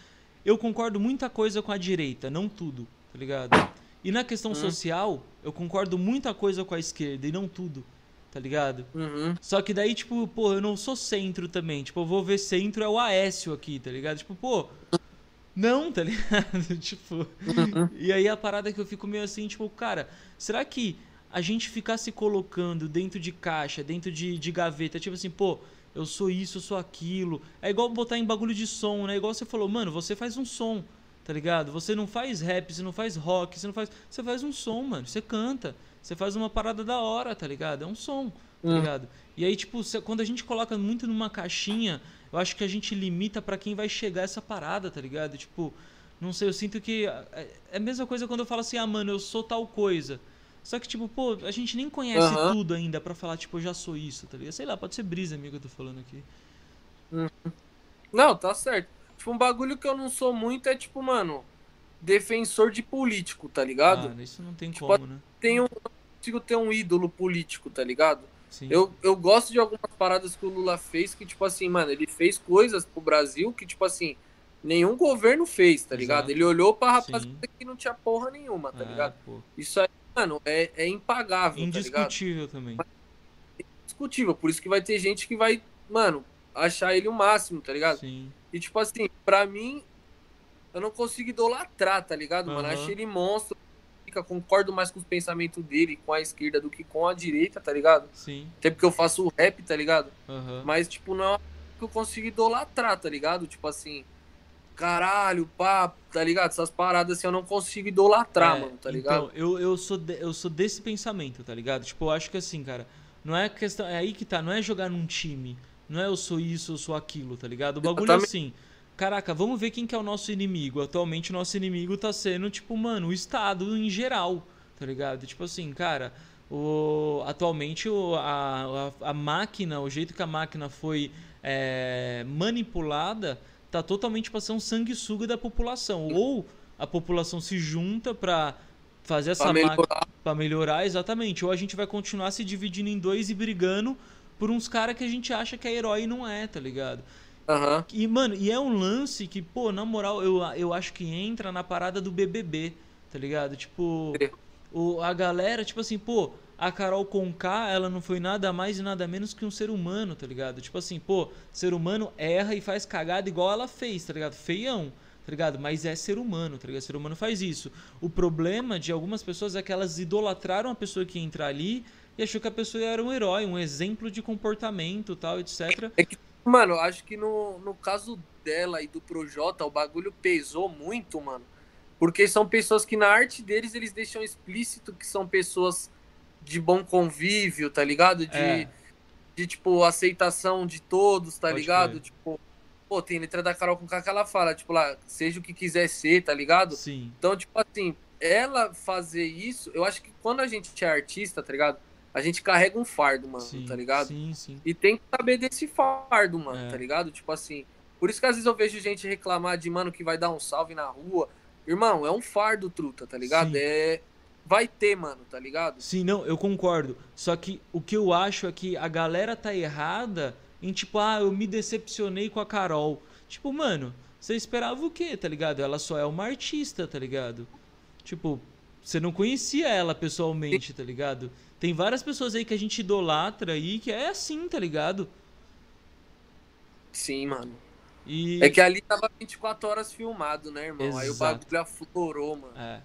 eu concordo muita coisa com a direita, não tudo, tá ligado? E na questão Hum. social, eu concordo muita coisa com a esquerda e não tudo, tá ligado? Uhum. Só que daí, tipo, pô, eu não sou centro também. Tipo, eu vou ver centro é o Aécio aqui, tá ligado? Tipo, pô, não, tá <laughs> ligado? tipo. E aí a parada que eu fico meio assim, tipo, cara, será que a gente ficar se colocando dentro de caixa, dentro de, de gaveta, tipo assim, pô, eu sou isso, eu sou aquilo. É igual botar em bagulho de som, né? Igual você falou, mano, você faz um som, tá ligado? Você não faz rap, você não faz rock, você não faz. Você faz um som, mano. Você canta. Você faz uma parada da hora, tá ligado? É um som, tá Hum. ligado? E aí, tipo, quando a gente coloca muito numa caixinha, eu acho que a gente limita pra quem vai chegar essa parada, tá ligado? Tipo, não sei, eu sinto que. É é a mesma coisa quando eu falo assim, ah, mano, eu sou tal coisa. Só que, tipo, pô, a gente nem conhece Aham. tudo ainda pra falar, tipo, eu já sou isso, tá ligado? Sei lá, pode ser brisa, amigo, que eu tô falando aqui. Não, tá certo. Tipo, um bagulho que eu não sou muito é, tipo, mano, defensor de político, tá ligado? Ah, isso não tem Tipo, como, né? Tenho, não consigo ter um ídolo político, tá ligado? Sim. Eu, eu gosto de algumas paradas que o Lula fez que, tipo assim, mano, ele fez coisas pro Brasil que, tipo assim, nenhum governo fez, tá ligado? Exato. Ele olhou pra Sim. rapaziada que não tinha porra nenhuma, tá Ah, ligado? pô. Isso aí, mano, é, é impagável, tá ligado? Indiscutível também. Indiscutível. Por isso que vai ter gente que vai, mano, achar ele o máximo, tá ligado? Sim. E, tipo assim, pra mim, eu não consigo idolatrar, tá ligado, mano? Aham. Achei ele monstro. Concordo mais com os pensamentos dele, com a esquerda, do que com a direita, tá ligado? Sim. Até porque eu faço o rap, tá ligado? Aham. Mas, tipo, não é uma que eu consigo idolatrar, tá ligado? Tipo assim, caralho, pá, tá ligado? Essas paradas assim eu não consigo idolatrar, É, mano, tá ligado? Então, eu, eu, sou de- eu sou desse pensamento, tá ligado? Tipo, eu acho que assim, cara, não é questão. É aí que tá, não é jogar num time. Não é eu sou isso, eu sou aquilo, tá ligado? O bagulho é assim. Caraca, vamos ver quem que é o nosso inimigo. Atualmente o nosso inimigo tá sendo, tipo, mano, o Estado em geral, tá ligado? Tipo assim, cara, o, atualmente o, a, a, a máquina, o jeito que a máquina foi é, manipulada, tá totalmente pra ser um sanguessuga da população. Ou a população se junta pra fazer essa máquina melhorar. Pra melhorar, exatamente. Ou a gente vai continuar se dividindo em dois e brigando por uns caras que a gente acha que é herói e não é, tá ligado? Aham. E, mano, e é um lance que, pô, na moral, eu, eu acho que entra na parada do BBB, tá ligado? Tipo, o, a galera, tipo assim, pô, a Carol Conká, ela não foi nada mais e nada menos que um ser humano, tá ligado? Tipo assim, pô, ser humano erra e faz cagada igual ela fez, tá ligado? Feião, tá ligado? Mas é ser humano, tá ligado? Ser humano faz isso. O problema de algumas pessoas é que elas idolatraram a pessoa que ia entrar ali e achou que a pessoa era um herói, um exemplo de comportamento tal, etc. Mano, eu acho que no, no caso dela e do Projota, o bagulho pesou muito, mano. Porque são pessoas que na arte deles eles deixam explícito que são pessoas de bom convívio, tá ligado? De, É. de tipo, aceitação de todos, tá Pode ligado? crer. Tipo, pô, tem letra da Carol com K que ela fala, tipo, lá, seja o que quiser ser, tá ligado? Sim. Então, tipo assim, ela fazer isso, eu acho que quando a gente é artista, tá ligado? A gente carrega um fardo, mano, Sim, tá ligado? Sim, sim. E tem que saber desse fardo, mano, É. tá ligado? Tipo assim. Por isso que às vezes eu vejo gente reclamar de, mano, que vai dar um salve na rua. Irmão, é um fardo, truta, tá ligado? Sim. É. Vai ter, mano, tá ligado? Sim, não, eu concordo. Só que o que eu acho é que a galera tá errada em tipo, ah, eu me decepcionei com a Carol. Tipo, mano, você esperava o quê, tá ligado? Ela só é uma artista, tá ligado? Tipo, você não conhecia ela pessoalmente, tá ligado? Tem várias pessoas aí que a gente idolatra aí que é assim, tá ligado? Sim, mano. E. É que ali tava 24 horas filmado, né, irmão? Aí o Exato. bagulho aflorou, mano. É.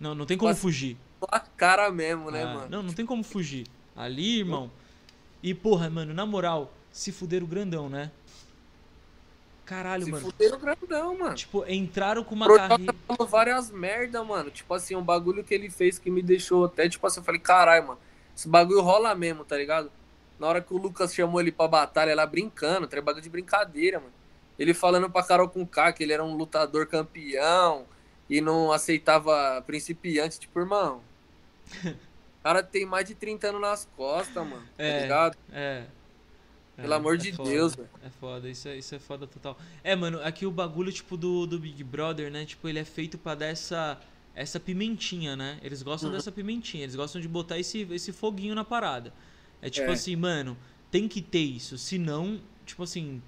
Não, não tem como Mas- fugir. A cara mesmo, né, É, mano? Não, não tem como fugir. Ali, irmão. E, porra, mano, na moral, se fuderam grandão, né? Caralho, Se mano. fuderam grandão, mano. Tipo, entraram com uma carreira. várias merda, mano. Tipo assim, um bagulho que ele fez que me deixou até, tipo assim, eu falei, caralho, mano, esse bagulho rola mesmo, tá ligado? Na hora que o Lucas chamou ele pra batalha lá brincando, tá bagulho de brincadeira, mano. Ele falando pra Carol com K que ele era um lutador campeão e não aceitava principiante, tipo, irmão. O cara tem mais de 30 anos nas costas, mano. Tá É. ligado? É. Pelo É, amor é de foda, Deus, velho. É foda, isso é, isso é foda total. É, mano, aqui o bagulho, tipo, do, do Big Brother, né? Tipo, ele é feito pra dar essa, essa pimentinha, né? Eles gostam Uhum. dessa pimentinha, eles gostam de botar esse, esse foguinho na parada. É tipo É. assim, mano, tem que ter isso. Senão, tipo assim.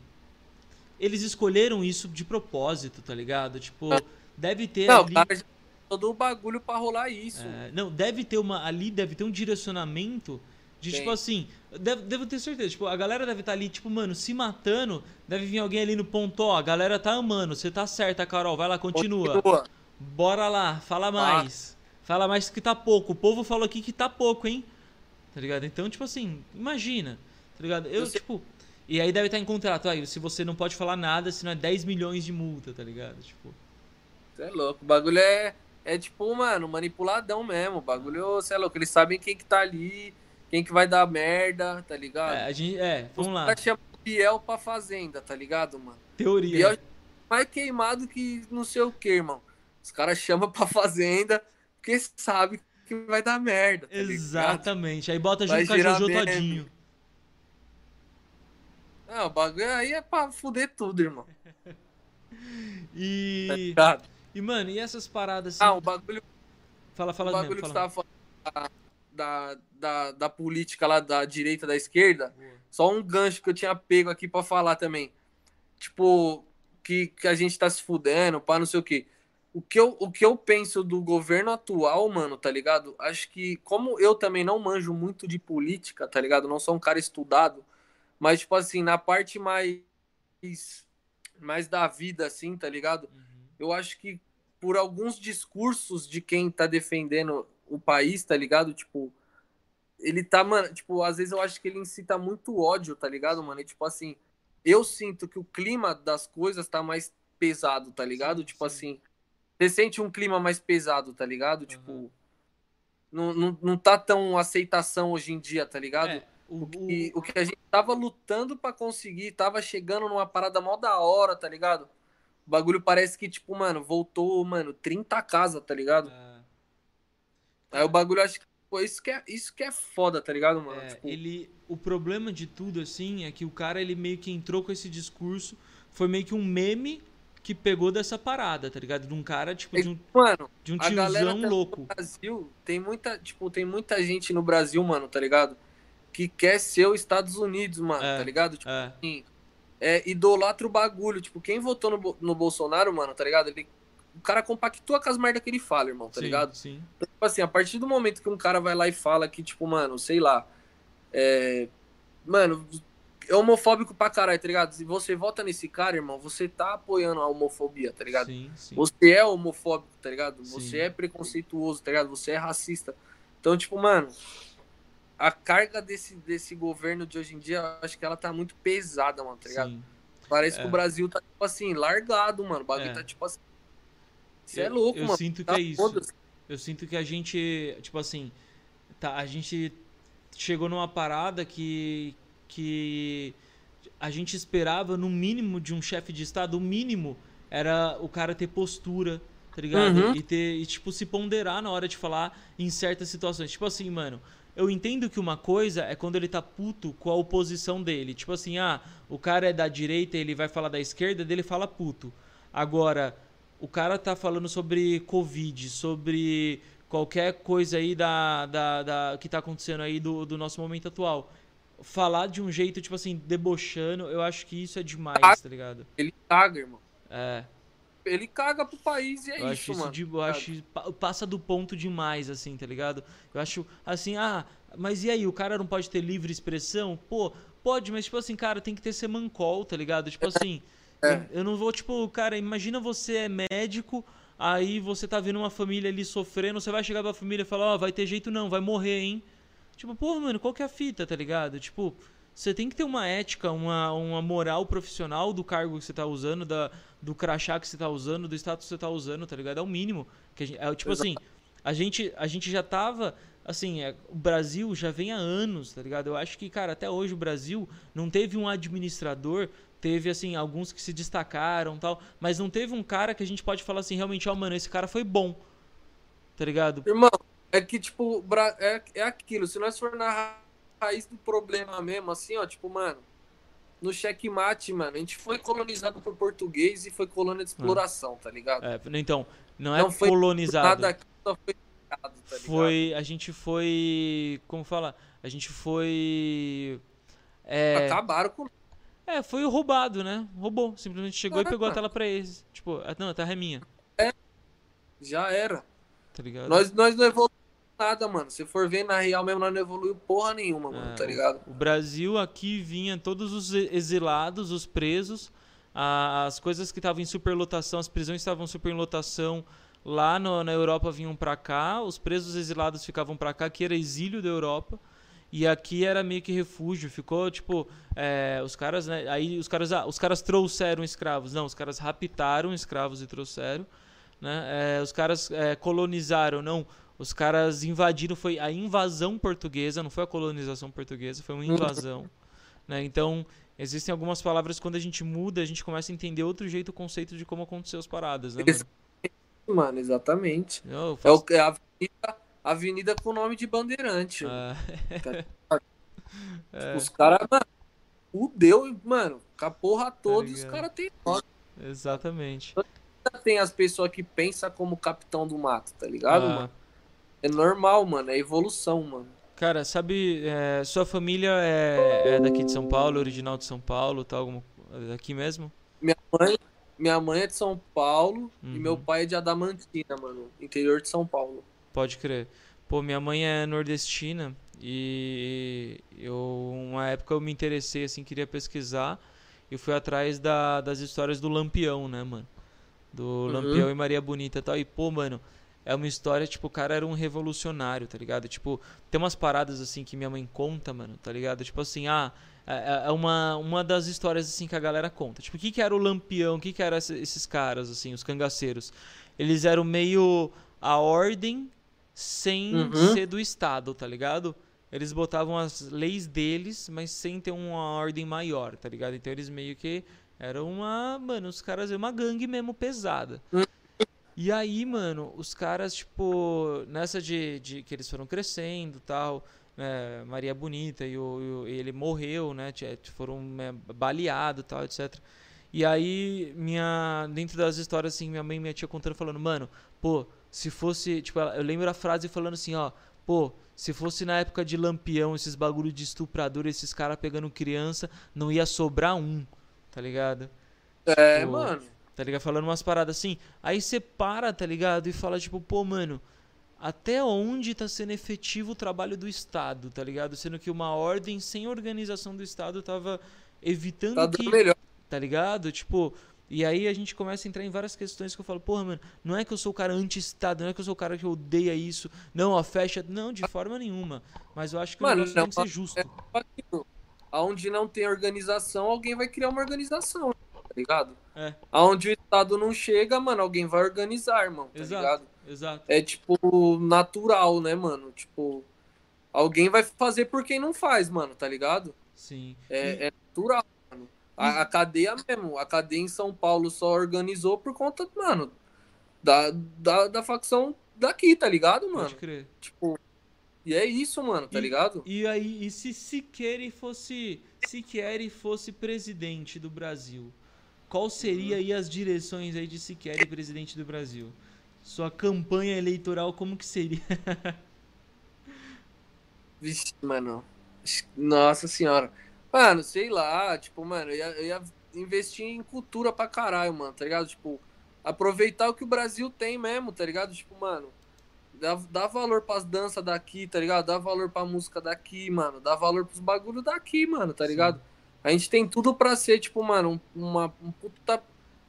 Eles escolheram isso de propósito, tá ligado? Tipo, deve ter Não, ali. o cara já todo o bagulho pra rolar isso. É, não, deve ter uma. Ali deve ter um direcionamento de Tem. tipo assim. Deve, devo ter certeza. Tipo, a galera deve estar ali, tipo, mano, se matando. Deve vir alguém ali no ponto, ó, a galera tá amando. Você tá certa, Carol. Vai lá, continua. Continua. Bora lá, fala mais. Fala mais que tá pouco. O povo falou aqui que tá pouco, hein? Tá ligado? Então, tipo assim, imagina. Tá ligado? Eu, tipo. E aí deve estar em contrato. Aí, se você não pode falar nada, senão é 10 milhões de multa, tá ligado? Tipo. Você é louco. O bagulho é, é tipo, mano, manipuladão mesmo. O bagulho, você é louco. Eles sabem quem que tá ali, quem que vai dar merda, tá ligado? É, a gente. É, vamos Os lá. caras chamam o Biel pra fazenda, tá ligado, mano? Teoria. Biel é mais queimado que não sei o que, irmão. Os caras chamam pra fazenda porque sabe que vai dar merda, tá ligado? Exatamente. Aí bota Vai junto com a Jojo meme. todinho. Não, o bagulho aí é pra fuder tudo, irmão. <laughs> Tá E. ligado? E, mano, e essas paradas assim. Ah, o bagulho fala, o fala bagulho mesmo. que você tava falando da, da, da, da política lá da direita da esquerda, Boa. só um gancho que eu tinha pego aqui pra falar também. Tipo, que, que a gente tá se fudendo, pá, não sei o quê. O que, eu, o que eu penso do governo atual, mano, tá ligado? Acho que, como eu também não manjo muito de política, tá ligado? Não sou um cara estudado, mas, tipo assim, na parte mais, mais da vida, assim, tá ligado? Uhum. eu acho que por alguns discursos de quem tá defendendo o país, tá ligado? Tipo, ele tá, mano, tipo, às vezes eu acho que ele incita muito ódio, tá ligado, mano? E, tipo assim, eu sinto que o clima das coisas tá mais pesado, tá ligado? Tipo sim. assim, você sente um clima mais pesado, tá ligado? Aham. Tipo, não, não, não tá tão aceitação hoje em dia, tá ligado? É, o, O que, o que a gente tava lutando pra conseguir, tava chegando numa parada mó da hora, tá ligado? O bagulho parece que, tipo, mano, voltou, mano, 30 casas, tá ligado? é, Aí o bagulho, acho que, pô, isso que é, isso que é foda, tá ligado, mano? é, Tipo, ele, o problema de tudo, assim, é que o cara, ele meio que entrou com esse discurso, foi meio que um meme que pegou dessa parada, tá ligado? De um cara, tipo, de um, mano, de um tiozão tá- louco. no Brasil, tem muita, tipo, tem muita gente no Brasil, mano, tá ligado? Que quer ser os Estados Unidos, mano, É. tá ligado? Tipo, É, assim, é, idolatra o bagulho. Tipo, quem votou no, no Bolsonaro, mano, tá ligado? Ele, o cara compactua com as merdas que ele fala, irmão, tá sim, ligado? Sim. Então, tipo assim, a partir do momento que um cara vai lá e fala que, tipo, mano, sei lá, é, mano, é homofóbico pra caralho, tá ligado? Se você vota nesse cara, irmão, você tá apoiando a homofobia, tá ligado? Sim, sim. Você é homofóbico, tá ligado? Você é preconceituoso, tá ligado? Você é racista. Então, tipo, mano, a carga desse, desse governo de hoje em dia, eu acho que ela tá muito pesada, mano, tá ligado? Sim. Parece É. que o Brasil tá, tipo assim, largado, mano. O bagulho É. tá, tipo assim, Você é louco, eu mano. sinto que Tá é isso. Eu sinto que a gente, tipo assim, tá, a gente chegou numa parada que que a gente esperava no mínimo de um chefe de estado, o mínimo era o cara ter postura, tá ligado? Uhum. E ter e tipo se ponderar na hora de falar em certas situações. Tipo assim, mano, eu entendo que uma coisa é quando ele tá puto com a oposição dele. Tipo assim, ah, o cara é da direita, ele vai falar da esquerda, dele fala puto. Agora, o cara tá falando sobre Covid, sobre qualquer coisa aí da, da, da- que tá acontecendo aí do, do nosso momento atual. Falar de um jeito, tipo assim, debochando, eu acho que isso é demais, tá ligado? Ele caga, irmão. É, Ele caga pro país e é eu isso, acho isso mano. de, eu acho pa- passa do ponto demais, assim, tá ligado? Eu acho assim, ah, mas e aí, o cara não pode ter livre expressão? Pô, pode, mas tipo assim, cara, tem que ter semancol, tá ligado? Tipo assim, É. eu não vou, tipo, cara, imagina você é médico, aí você tá vendo uma família ali sofrendo, você vai chegar pra família e falar, ó, vai ter jeito não, vai morrer, hein? Tipo, pô, mano, qual que é a fita, tá ligado? Tipo, você tem que ter uma ética, uma, uma moral profissional do cargo que você tá usando, da, do crachá que você tá usando, do status que você tá usando, tá ligado? É o mínimo. Que gente, é, tipo assim, a gente, a gente já tava. Assim, é, o Brasil já vem há anos, tá ligado? Eu acho que, cara, até hoje o Brasil não teve um administrador, teve, assim, alguns que se destacaram tal, mas não teve um cara que a gente pode falar assim, realmente, ó, mano, esse cara foi bom, tá ligado? Irmão, é que, tipo, é, é aquilo. Se nós for na ra- raiz do problema mesmo, assim, ó, tipo, mano, no checkmate, mano, a gente foi colonizado por português e foi colônia de exploração, tá ligado? É, então, não é Não foi colonizado. Nada aqui só foi tá ligado? Foi. A gente foi. Como fala? A gente foi. É, Acabaram com. é, foi roubado, né? Roubou. Simplesmente chegou e É, pegou a tela pra eles. Tipo, ah, não, a terra é minha. Já era. Tá ligado? Nós, nós não evoluímos nada, mano. Se for ver na real mesmo, nós não evoluímos porra nenhuma, mano, É, tá ligado? O Brasil aqui vinha todos os exilados, os presos, as coisas que estavam em superlotação, as prisões estavam em superlotação lá no- na Europa vinham pra cá, os presos exilados ficavam pra cá, que era exílio da Europa. E aqui era meio que refúgio, ficou tipo, é, os caras, né, aí os caras, ah, os caras trouxeram escravos, não, os caras raptaram escravos e trouxeram, né, é, os caras é, colonizaram, não, os caras invadiram, foi a invasão portuguesa, não foi a colonização portuguesa, foi uma invasão, né, então existem algumas palavras quando a gente muda, a gente começa a entender outro jeito o conceito de como aconteceu as paradas, né, mano? Mano, exatamente. Eu É, faço- o, é a avenida, avenida com nome de bandeirante. Ah, <laughs> <laughs> é, Os caras, mano, fudeu, mano, com a porra toda, e os caras têm exatamente. Tem as pessoas que pensam como capitão do mato, tá ligado, Ah, mano? É normal, mano, é evolução, mano. Cara, sabe, é, sua família é, é daqui de São Paulo, original de São Paulo, alguma, é daqui mesmo? Minha mãe, minha mãe é de São Paulo e Uhum. meu pai é de Adamantina, mano, interior de São Paulo. Pode crer. Pô, minha mãe é nordestina e eu, uma época eu me interessei, assim, queria pesquisar e fui atrás da, das histórias do Lampião, né, mano? Do Uhum. Lampião e Maria Bonita e tal. E, pô, mano, é uma história, tipo, o cara era um revolucionário, tá ligado? Tipo, tem umas paradas, assim, que minha mãe conta, mano, tá ligado? Tipo assim, ah, é é uma, uma das histórias, assim, que a galera conta. Tipo, o que que era o Lampião? O que que eram esse- esses caras, assim, os cangaceiros? Eles eram meio a ordem sem Uhum. ser do Estado, tá ligado? Eles botavam as leis deles, mas sem ter uma ordem maior, tá ligado? Então eles meio que eram uma, mano, os caras uma gangue mesmo pesada. E aí, mano, os caras, tipo, nessa de, de que eles foram crescendo tal, né, Maria Bonita e, o, e ele morreu, né? Foram né, baleados tal, etc. E aí, minha, dentro das histórias, assim, minha mãe e minha tia contando, falando, mano, pô, se fosse, tipo, eu lembro a frase falando assim, ó, pô, se fosse na época de Lampião, esses bagulho de estuprador, esses caras pegando criança, não ia sobrar um, tá ligado? É, Tipo, mano. Tá ligado? Falando umas paradas assim. Aí você para, tá ligado? E fala, tipo, pô, mano, até onde tá sendo efetivo o trabalho do Estado, tá ligado? Sendo que uma ordem sem organização do Estado tava evitando Tá que. melhor. Tá ligado? Tipo. E aí a gente começa a entrar em várias questões que eu falo, porra, mano, não é que eu sou o cara anti-Estado, não é que eu sou o cara que odeia isso, não, ó, fecha. Não, de forma nenhuma. Mas eu acho que o Mano, negócio não, tem que ser justo. Onde não tem organização, alguém vai criar uma organização, tá ligado? É. Aonde o Estado não chega, mano, alguém vai organizar, irmão, tá Exato. ligado? Exato. É tipo natural, né, mano? Tipo, alguém vai fazer por quem não faz, mano, tá ligado? Sim. É, é natural, mano. A, a cadeia mesmo, a cadeia em São Paulo só organizou por conta, mano, da, da, da facção daqui, tá ligado, mano? Pode crer. Tipo, e é isso, mano, tá E- ligado? E aí, e se Siqueira fosse, Siqueira fosse presidente do Brasil, qual seria aí as direções aí de Siqueira presidente do Brasil? Sua campanha eleitoral como que seria? <laughs> Vixe, mano. Nossa senhora. Mano, sei lá, tipo, mano, eu ia, eu ia investir em cultura pra caralho, mano, tá ligado? Tipo, aproveitar o que o Brasil tem mesmo, tá ligado? Tipo, mano, dá, dá valor pras danças daqui, tá ligado? Dá valor pra música daqui, mano. Dá valor pros bagulho daqui, mano, tá Sim. A gente tem tudo pra ser, tipo, mano, um, uma, um puta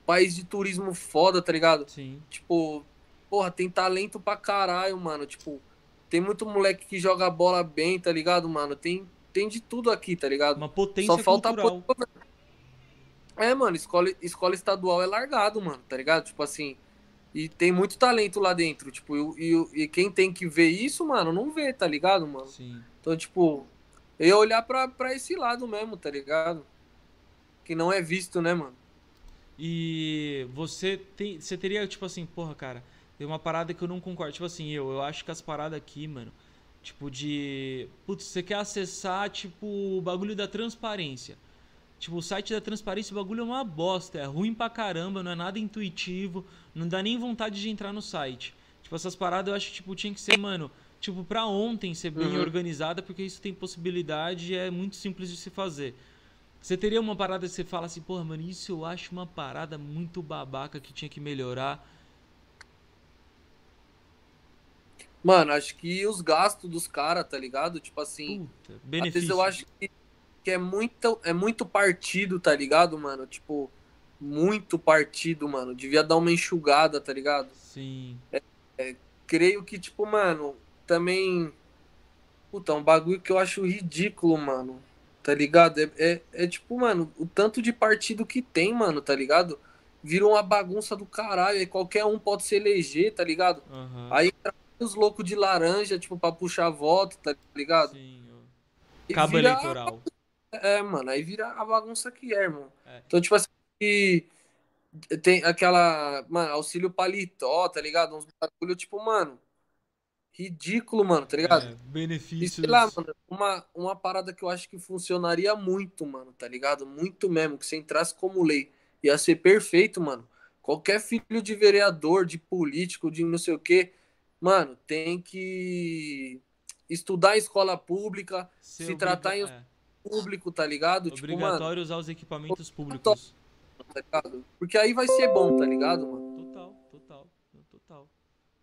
país de turismo foda, tá ligado? Sim. Tipo, porra, tem talento pra caralho, mano. Tipo, tem muito moleque que joga bola bem, tá ligado, mano? Tem, tem de tudo aqui, tá ligado? Uma potência Só falta cultural. É, mano, escola, escola estadual é largado, mano, tá ligado? Tipo assim. E tem muito talento lá dentro, tipo, e, e, e quem tem que ver isso, mano, não vê, tá ligado, mano? Sim. Então, tipo, eu ia olhar pra, pra esse lado mesmo, tá ligado? Que não é visto, né, mano? E você tem, você teria tipo assim, porra, cara, tem uma parada que eu não concordo. Tipo assim, eu, eu acho que as paradas aqui, mano, tipo de, putz, você quer acessar tipo o bagulho da transparência. Tipo, o site da transparência, o bagulho é uma bosta, é ruim pra caramba, não é nada intuitivo, não dá nem vontade de entrar no site. Tipo, essas paradas eu acho que tipo, tinha que ser, mano, tipo, pra ontem ser bem Uhum. organizada, porque isso tem possibilidade e é muito simples de se fazer. Você teria uma parada que você fala assim, porra, mano, isso eu acho uma parada muito babaca que tinha que melhorar. Mano, acho que os gastos dos caras, tá ligado? Tipo assim. Puta, Às benefício. vezes eu acho que, que é, muito, é muito partido, tá ligado, mano? Tipo, muito partido, mano. Devia dar uma enxugada, tá ligado? Sim. Creio que, tipo, mano, também. Puta, um bagulho que eu acho ridículo, mano. Tá ligado? É, é, é tipo, mano, o tanto de partido que tem, mano, tá ligado? Virou uma bagunça do caralho. Aí qualquer um pode se eleger, tá ligado? Aham. Aí os loucos de laranja, tipo, pra puxar voto, tá ligado? Sim. Cabo eleitoral. É, mano, aí vira a bagunça que é, irmão. É. Então, tipo assim, e tem aquela, mano, auxílio paletó, tá ligado? Uns bagulho, tipo, mano, ridículo, mano, tá ligado? É, E benefícios. sei lá, mano, uma, uma parada que eu acho que funcionaria muito, mano, tá ligado? Muito mesmo, que se entrasse como lei, ia ser perfeito, mano. Qualquer filho de vereador, de político, de não sei o quê, mano, tem que estudar em escola pública, Ser se tratar em- é, público, tá ligado? Tipo, mano, Obrigatório usar os equipamentos públicos. tá ligado? Porque aí vai ser bom, tá ligado, mano?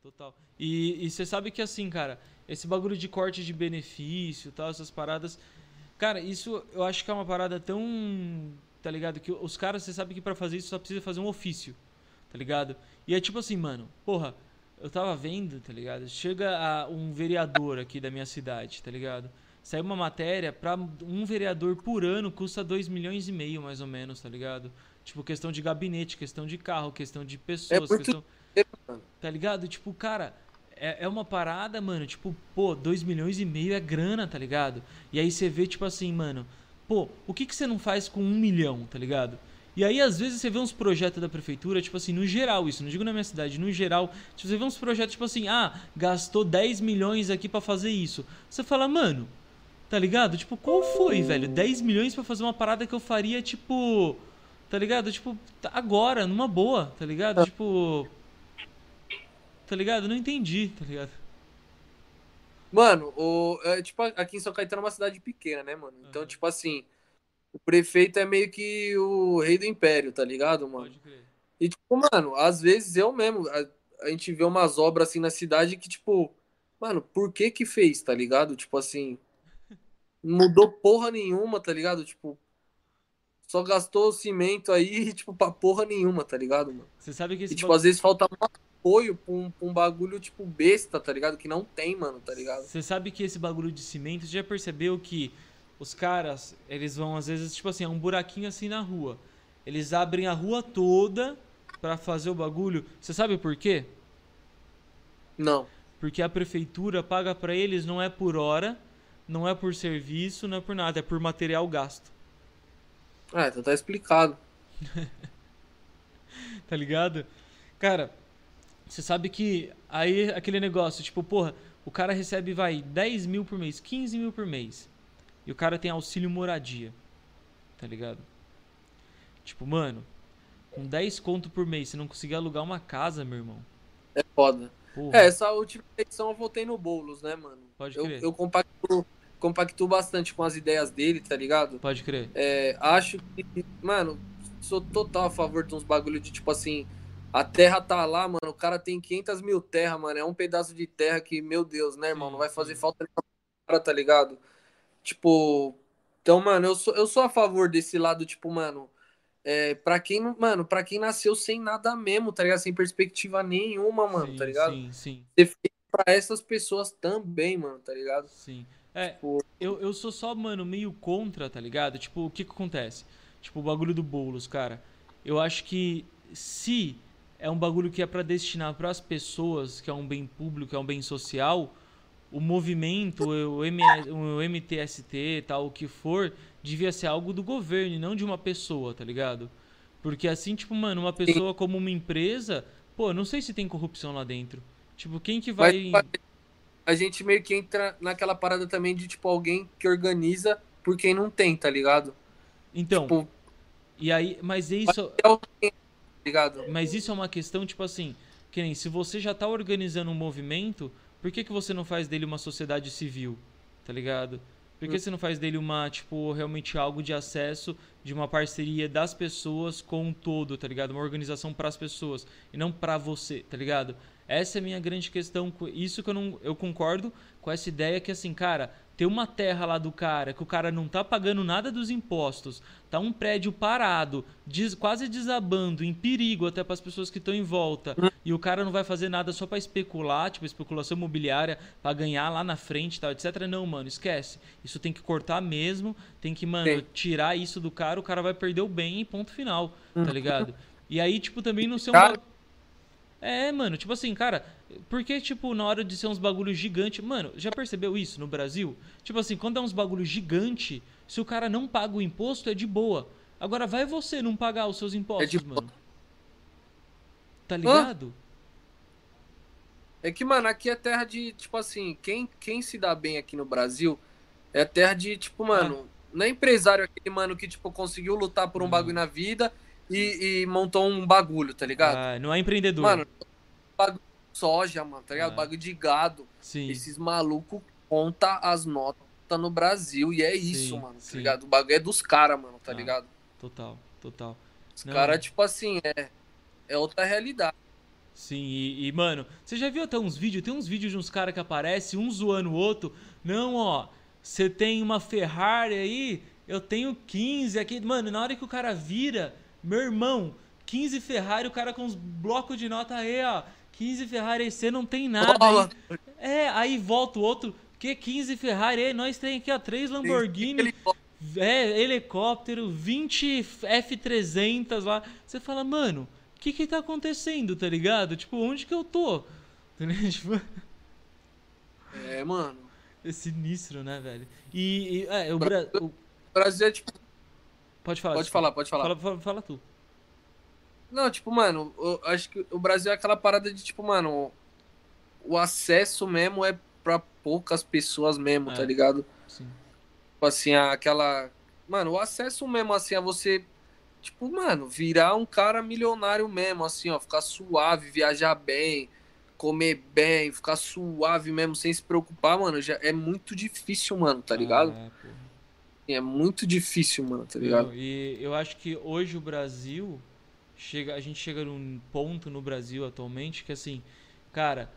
Total, total. E você sabe que assim, cara, esse bagulho de corte de benefício e tal, essas paradas. Cara, isso eu acho que é uma parada tão. Tá ligado? Que os caras, você sabe que pra fazer isso só precisa fazer um ofício, tá ligado? E é tipo assim, mano, porra, eu tava vendo, tá ligado? Chega a um vereador aqui da minha cidade, tá ligado? Saiu uma matéria pra um vereador por ano custa 2 milhões e meio, mais ou menos, tá ligado? Tipo, questão de gabinete, questão de carro, questão de pessoas, muito questão. Tá ligado? Tipo, cara, é, é uma parada, mano. Tipo, pô, 2 milhões e meio é grana, tá ligado? E aí você vê, tipo assim, mano, pô, o que, que você não faz com um milhão, tá ligado? E aí, às vezes, você vê uns projetos da prefeitura, tipo assim, no geral, isso, não digo na minha cidade, no geral, tipo, você vê uns projetos, tipo assim, ah, gastou 10 milhões aqui pra fazer isso. Você fala, mano, tá ligado? Tipo, qual foi, velho? 10 milhões pra fazer uma parada que eu faria, tipo. Tá ligado? Tipo, tá- agora, numa boa, tá ligado? Tipo. Tá ligado? Não entendi, tá ligado? Mano, o, é, tipo, aqui em São Caetano é uma cidade pequena, né, mano? Então, Aham. tipo assim, o prefeito é meio que o rei do império, tá ligado, mano? Pode crer. E, tipo, mano, às vezes eu mesmo, a, a gente vê umas obras assim na cidade que, tipo, mano, por que que fez, tá ligado? Tipo assim, não <laughs> mudou porra nenhuma, tá ligado? Tipo, só gastou o cimento aí, <laughs> tipo, pra porra nenhuma, tá ligado, mano? Você sabe que esse E, tipo, bagulho- às vezes falta um apoio pra um, pra um bagulho, tipo, besta, tá ligado? Que não tem, mano, tá ligado? Você sabe que esse bagulho de cimento, você já percebeu que os caras, eles vão às vezes, tipo assim, é um buraquinho assim na rua. Eles abrem a rua toda pra fazer o bagulho. Você sabe por quê? Não. Porque a prefeitura paga pra eles não é por hora, não é por serviço, não é por nada, é por material gasto. Ah, então tá explicado. <laughs> Tá ligado? Cara, você sabe que aí aquele negócio, tipo, porra, o cara recebe, vai, 10 mil por mês, 15 mil por mês. E o cara tem auxílio moradia. Tá ligado? Tipo, mano, com 10 conto por mês, você não conseguir alugar uma casa, meu irmão. É foda. Porra, É, essa última eleição eu votei no Boulos, né, mano? pode Eu, crer. eu compacto, compacto bastante com as ideias dele, tá ligado? Pode crer. É, acho que, mano, sou total a favor de uns bagulho de tipo assim, a terra tá lá, mano, o cara tem 500 mil terra, mano, é um pedaço de terra que, meu Deus, né, irmão, não vai fazer falta cara, tá ligado? Tipo, então, mano, eu sou, eu sou a favor desse lado, tipo, mano, é, pra quem, mano, pra quem nasceu sem nada mesmo, tá ligado? Sem perspectiva nenhuma, mano, sim, tá ligado? Sim, sim, Ser feito pra essas pessoas também, mano, tá ligado? sim. É, Tipo, eu, eu sou só, mano, meio contra, tá ligado? Tipo, o que que acontece? Tipo, o bagulho do Boulos, cara. Eu acho que se é um bagulho que é pra destinar pras pessoas, que é um bem público, é um bem social, o movimento, o, M, o MTST, tal, o que for, devia ser algo do governo e não de uma pessoa, tá ligado? Porque assim, tipo, mano, uma pessoa como uma empresa, pô, não sei se tem corrupção lá dentro. Tipo, quem que vai. Mas a gente meio que entra naquela parada também de, tipo, alguém que organiza por quem não tem, tá ligado? Então, Tipo, e aí, mas isso. é ligado? Mas isso é uma questão, tipo assim, que nem se você já tá organizando um movimento, por que, que você não faz dele uma sociedade civil? Tá ligado? Por que você não faz dele uma, tipo, realmente algo de acesso, de uma parceria das pessoas com o todo, tá ligado? Uma organização pras pessoas e não pra você, tá ligado? Essa é a minha grande questão. Isso que eu não. Eu concordo com essa ideia que, assim, cara, ter uma terra lá do cara, que o cara não tá pagando nada dos impostos, tá um prédio parado, des- quase desabando, em perigo até pras pessoas que estão em volta, e o cara não vai fazer nada só pra especular, tipo, especulação imobiliária, pra ganhar lá na frente e tal, etc. Não, mano, esquece. Isso tem que cortar mesmo, tem que, mano, Sim. tirar isso do cara, o cara vai perder o bem ponto final, tá ligado? E aí, tipo, também não ser um. É, mano, tipo assim, cara, porque, tipo, na hora de ser uns bagulhos gigantes. Mano, já percebeu isso no Brasil? Tipo assim, quando é uns bagulhos gigante, se o cara não paga o imposto, é de boa. Agora vai você não pagar os seus impostos, É de mano. Tá ligado? É que, mano, aqui é terra de, tipo assim, quem, quem se dá bem aqui no Brasil é terra de, tipo, mano, não é empresário aquele, mano, que, tipo, conseguiu lutar por um Não. bagulho na vida e, e montou um bagulho, tá ligado? Ah, não é empreendedor. Mano, bagulho soja, mano, tá ligado? Ah. Bagulho de gado. Sim. Esses malucos conta as notas no Brasil e é isso, Sim, mano, tá sim. ligado? O bagulho é dos caras, mano, tá Ah. ligado? Total, total. Os caras, tipo assim, é, é outra realidade. Sim, e, e, mano, você já viu até uns vídeos? Tem uns vídeos de uns caras que aparecem, um zoando o outro. Não, ó, você tem uma Ferrari aí, eu tenho 15 aqui. Mano, na hora que o cara vira, meu irmão, 15 Ferrari, o cara com uns blocos de nota aí, ó. 15 Ferrari você não tem nada aí. É, aí volta o outro, que 15 Ferrari nós tem aqui, ó, três Lamborghini. Ele- É, helicóptero, 20 F300 lá. Você fala, mano, o que que tá acontecendo, tá ligado? Tipo, onde que eu tô? <laughs> Tá? Tipo, É, mano. é sinistro, né, velho? E, e, é, o, Bra... O Brasil é, tipo, Pode falar. pode desculpa. falar, pode falar. Fala, fala, fala tu. Não, tipo, mano, eu acho que o Brasil é aquela parada de, tipo, mano, o acesso mesmo é pra poucas pessoas mesmo, É. tá ligado? Sim. Tipo assim, aquela. Mano, o acesso mesmo, assim, a você, tipo, mano, virar um cara milionário mesmo, assim, ó, ficar suave, viajar bem, comer bem, ficar suave mesmo, sem se preocupar, mano, já é muito difícil, mano, tá ligado? Ah, é. É muito difícil, mano, tá ligado? Eu- e eu acho que hoje o Brasil chega, a gente chega num ponto no Brasil atualmente que assim, cara,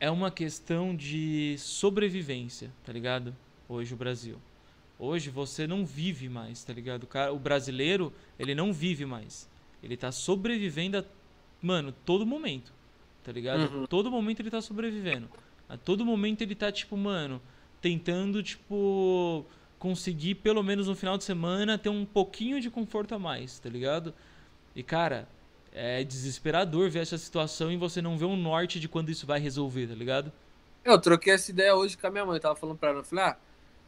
é uma questão de sobrevivência, tá ligado? Hoje o Brasil. Hoje você não vive mais, tá ligado? O cara, o brasileiro, ele não vive mais. Ele tá sobrevivendo a, mano, todo momento. Tá ligado? Uhum. Todo momento ele tá sobrevivendo. A todo momento ele tá tipo, mano, tentando tipo conseguir, pelo menos no final de semana, ter um pouquinho de conforto a mais, tá ligado? E, cara, é desesperador ver essa situação e você não ver um norte de quando isso vai resolver, tá ligado? Eu troquei essa ideia hoje com a minha mãe. Eu tava falando pra ela, eu falei, ah,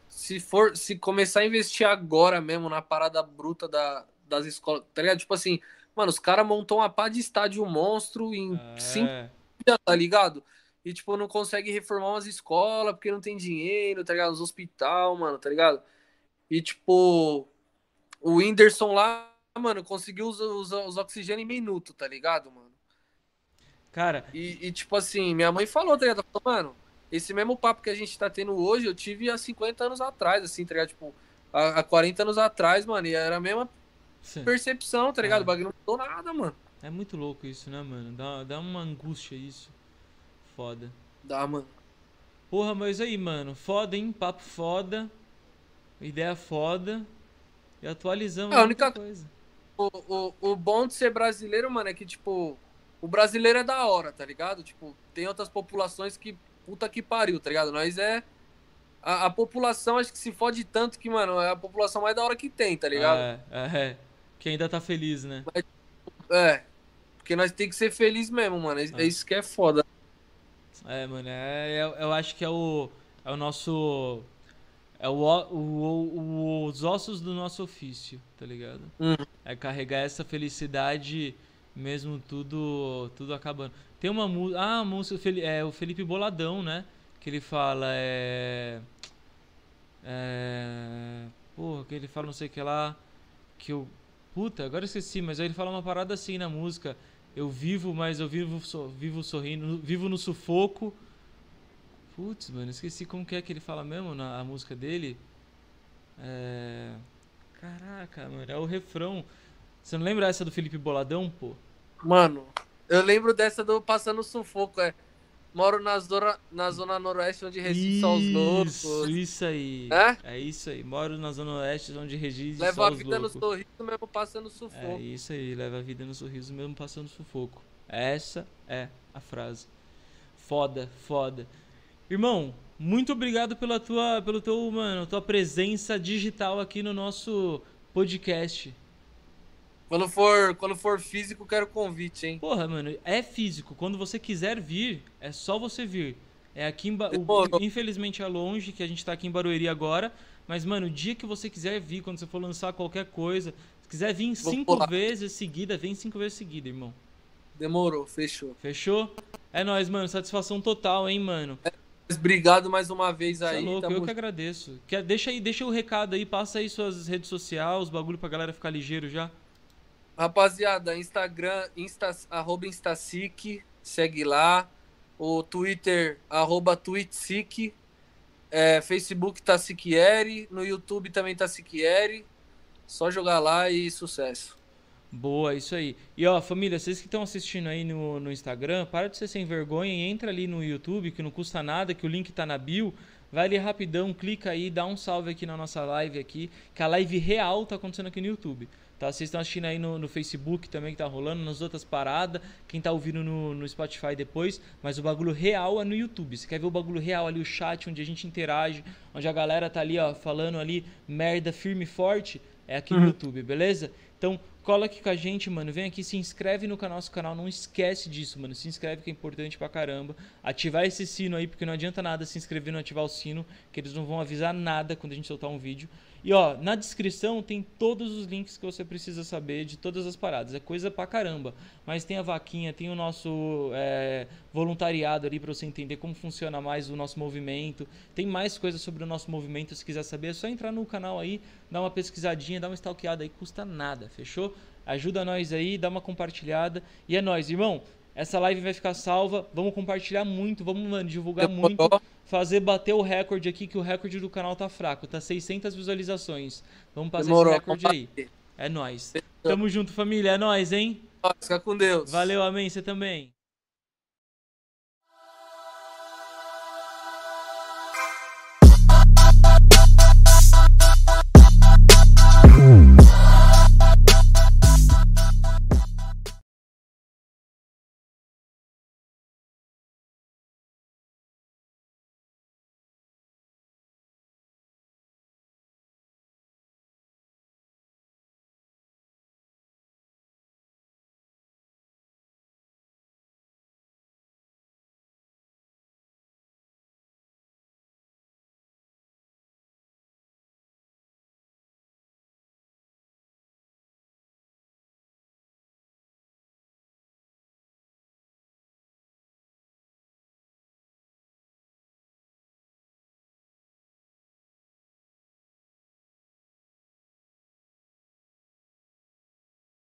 se for, se começar a investir agora mesmo na parada bruta da, das escolas, tá ligado? Tipo assim, mano, os caras montam uma pá de estádio monstro em É. cinco dias, tá ligado? E, tipo, não consegue reformar umas escolas porque não tem dinheiro, tá ligado? Os hospital, mano, tá ligado? E, tipo, o Whindersson lá, mano, conseguiu os, os, os oxigênio em minuto, tá ligado, mano? Cara, E, e, tipo assim, minha mãe falou, tá ligado? Falou, mano, esse mesmo papo que a gente tá tendo hoje, eu tive há 50 anos atrás, assim, tá ligado? Tipo, há, há 40 anos atrás, mano, e era a mesma percepção, tá ligado? É. O bagulho não mudou nada, mano. é muito louco isso, né, mano? Dá, dá uma angústia isso. Foda. Dá, mano. Porra, mas aí, mano, foda, hein? Papo foda. Ideia foda. E atualizamos É, a única- coisa. O, o, o bom de ser brasileiro, mano, é que, tipo, o brasileiro é da hora, tá ligado? Tipo, tem outras populações que puta que pariu, tá ligado? Nós é. A, a população acho que se fode tanto que, mano, é a população mais da hora que tem, tá ligado? É, é, é. Que ainda tá feliz, né? É. Porque nós tem que ser feliz mesmo, mano. É, Ah. é isso que é foda. É, mano, é, é- eu acho que é o, é o nosso. É o, o- o- os ossos do nosso ofício, tá ligado? Uhum. É carregar essa felicidade mesmo tudo tudo acabando. Tem uma música. Ah, a música é o Felipe Boladão, né? Que ele fala. É. É. Porra, que ele fala não sei o que lá. Que eu. Puta, agora eu esqueci, mas aí ele fala uma parada assim na música. Eu vivo, mas eu vivo, so- vivo sorrindo, vivo no sufoco. Putz, mano, esqueci como que é que ele fala mesmo na a música dele. É. Caraca, mano, é o refrão. Você não lembra essa do Felipe Boladão, pô? Mano, eu lembro dessa do Passando Sufoco, é. Moro na zona, na zona noroeste onde reside só os loucos. Isso, aí. É? É isso aí. Moro na Zona Oeste, onde reside Leva só a os vida no loucos. sorriso mesmo passando É sufoco. isso aí, leva a vida no sorriso mesmo passando sufoco. Essa é a frase. Foda, foda. Irmão, muito obrigado pela tua, pelo teu, mano, tua presença digital aqui no nosso podcast. Quando for, quando for físico, quero convite, hein? Porra, mano, é físico. Quando você quiser vir, é só você vir. É aqui em ba... o-. Infelizmente é longe, que a gente tá aqui em Barueri agora. Mas, mano, o dia que você quiser vir, quando você for lançar qualquer coisa, se quiser vir Vou cinco pular. vezes seguida, vem cinco vezes seguida, irmão. Demorou, fechou. Fechou? É nóis, mano. Satisfação total, hein, mano. Mas obrigado mais uma vez é aí. louco, tamo eu que agradeço. Quer, deixa aí, deixa o recado aí, passa aí suas redes sociais, os bagulho pra galera ficar ligeiro já. Rapaziada, Instagram, Insta, arroba Instasic, segue lá. O Twitter, arroba. É, Facebook tá Siquieri. No YouTube também tá Siquieri. Só jogar lá e sucesso. Boa, isso aí. E ó, família, vocês que estão assistindo aí no, no Instagram, para de ser sem vergonha e entra ali no YouTube, que não custa nada, que o link tá na bio. Vai ali rapidão, clica aí, dá um salve aqui na nossa live aqui, que a live real tá acontecendo aqui no YouTube. Tá? Vocês estão assistindo aí no, no Facebook também que tá rolando, nas outras paradas, quem tá ouvindo no, no Spotify depois, mas o bagulho real é no YouTube. Você quer ver o bagulho real ali, o chat, onde a gente interage, onde a galera tá ali, ó, falando ali merda firme e forte, é aqui no YouTube, beleza? Então, cola aqui com a gente, mano. Vem aqui, se inscreve no nosso canal. Não esquece disso, mano. Se inscreve que é importante pra caramba. Ativar esse sino aí, porque não adianta nada se inscrever e não ativar o sino, que eles não vão avisar nada quando a gente soltar um vídeo. E ó, na descrição tem todos os links que você precisa saber de todas as paradas. É coisa pra caramba. Mas tem a vaquinha, tem o nosso é, voluntariado ali pra você entender como funciona mais o nosso movimento. Tem mais coisas sobre o nosso movimento. Se quiser saber, é só entrar no canal aí, dar uma pesquisadinha, dar uma stalkeada aí, custa nada, fechou? Ajuda nós aí, dá uma compartilhada. E é nóis, irmão. Essa live vai ficar salva. Vamos compartilhar muito, vamos, mano, divulgar muito Demorou. fazer bater o recorde aqui, que o recorde do canal tá fraco, tá 600 visualizações. Vamos fazer Demorou. esse recorde aí. É nóis. Tamo junto, família, é nóis, hein? Fica com Deus. Valeu, amém, você também.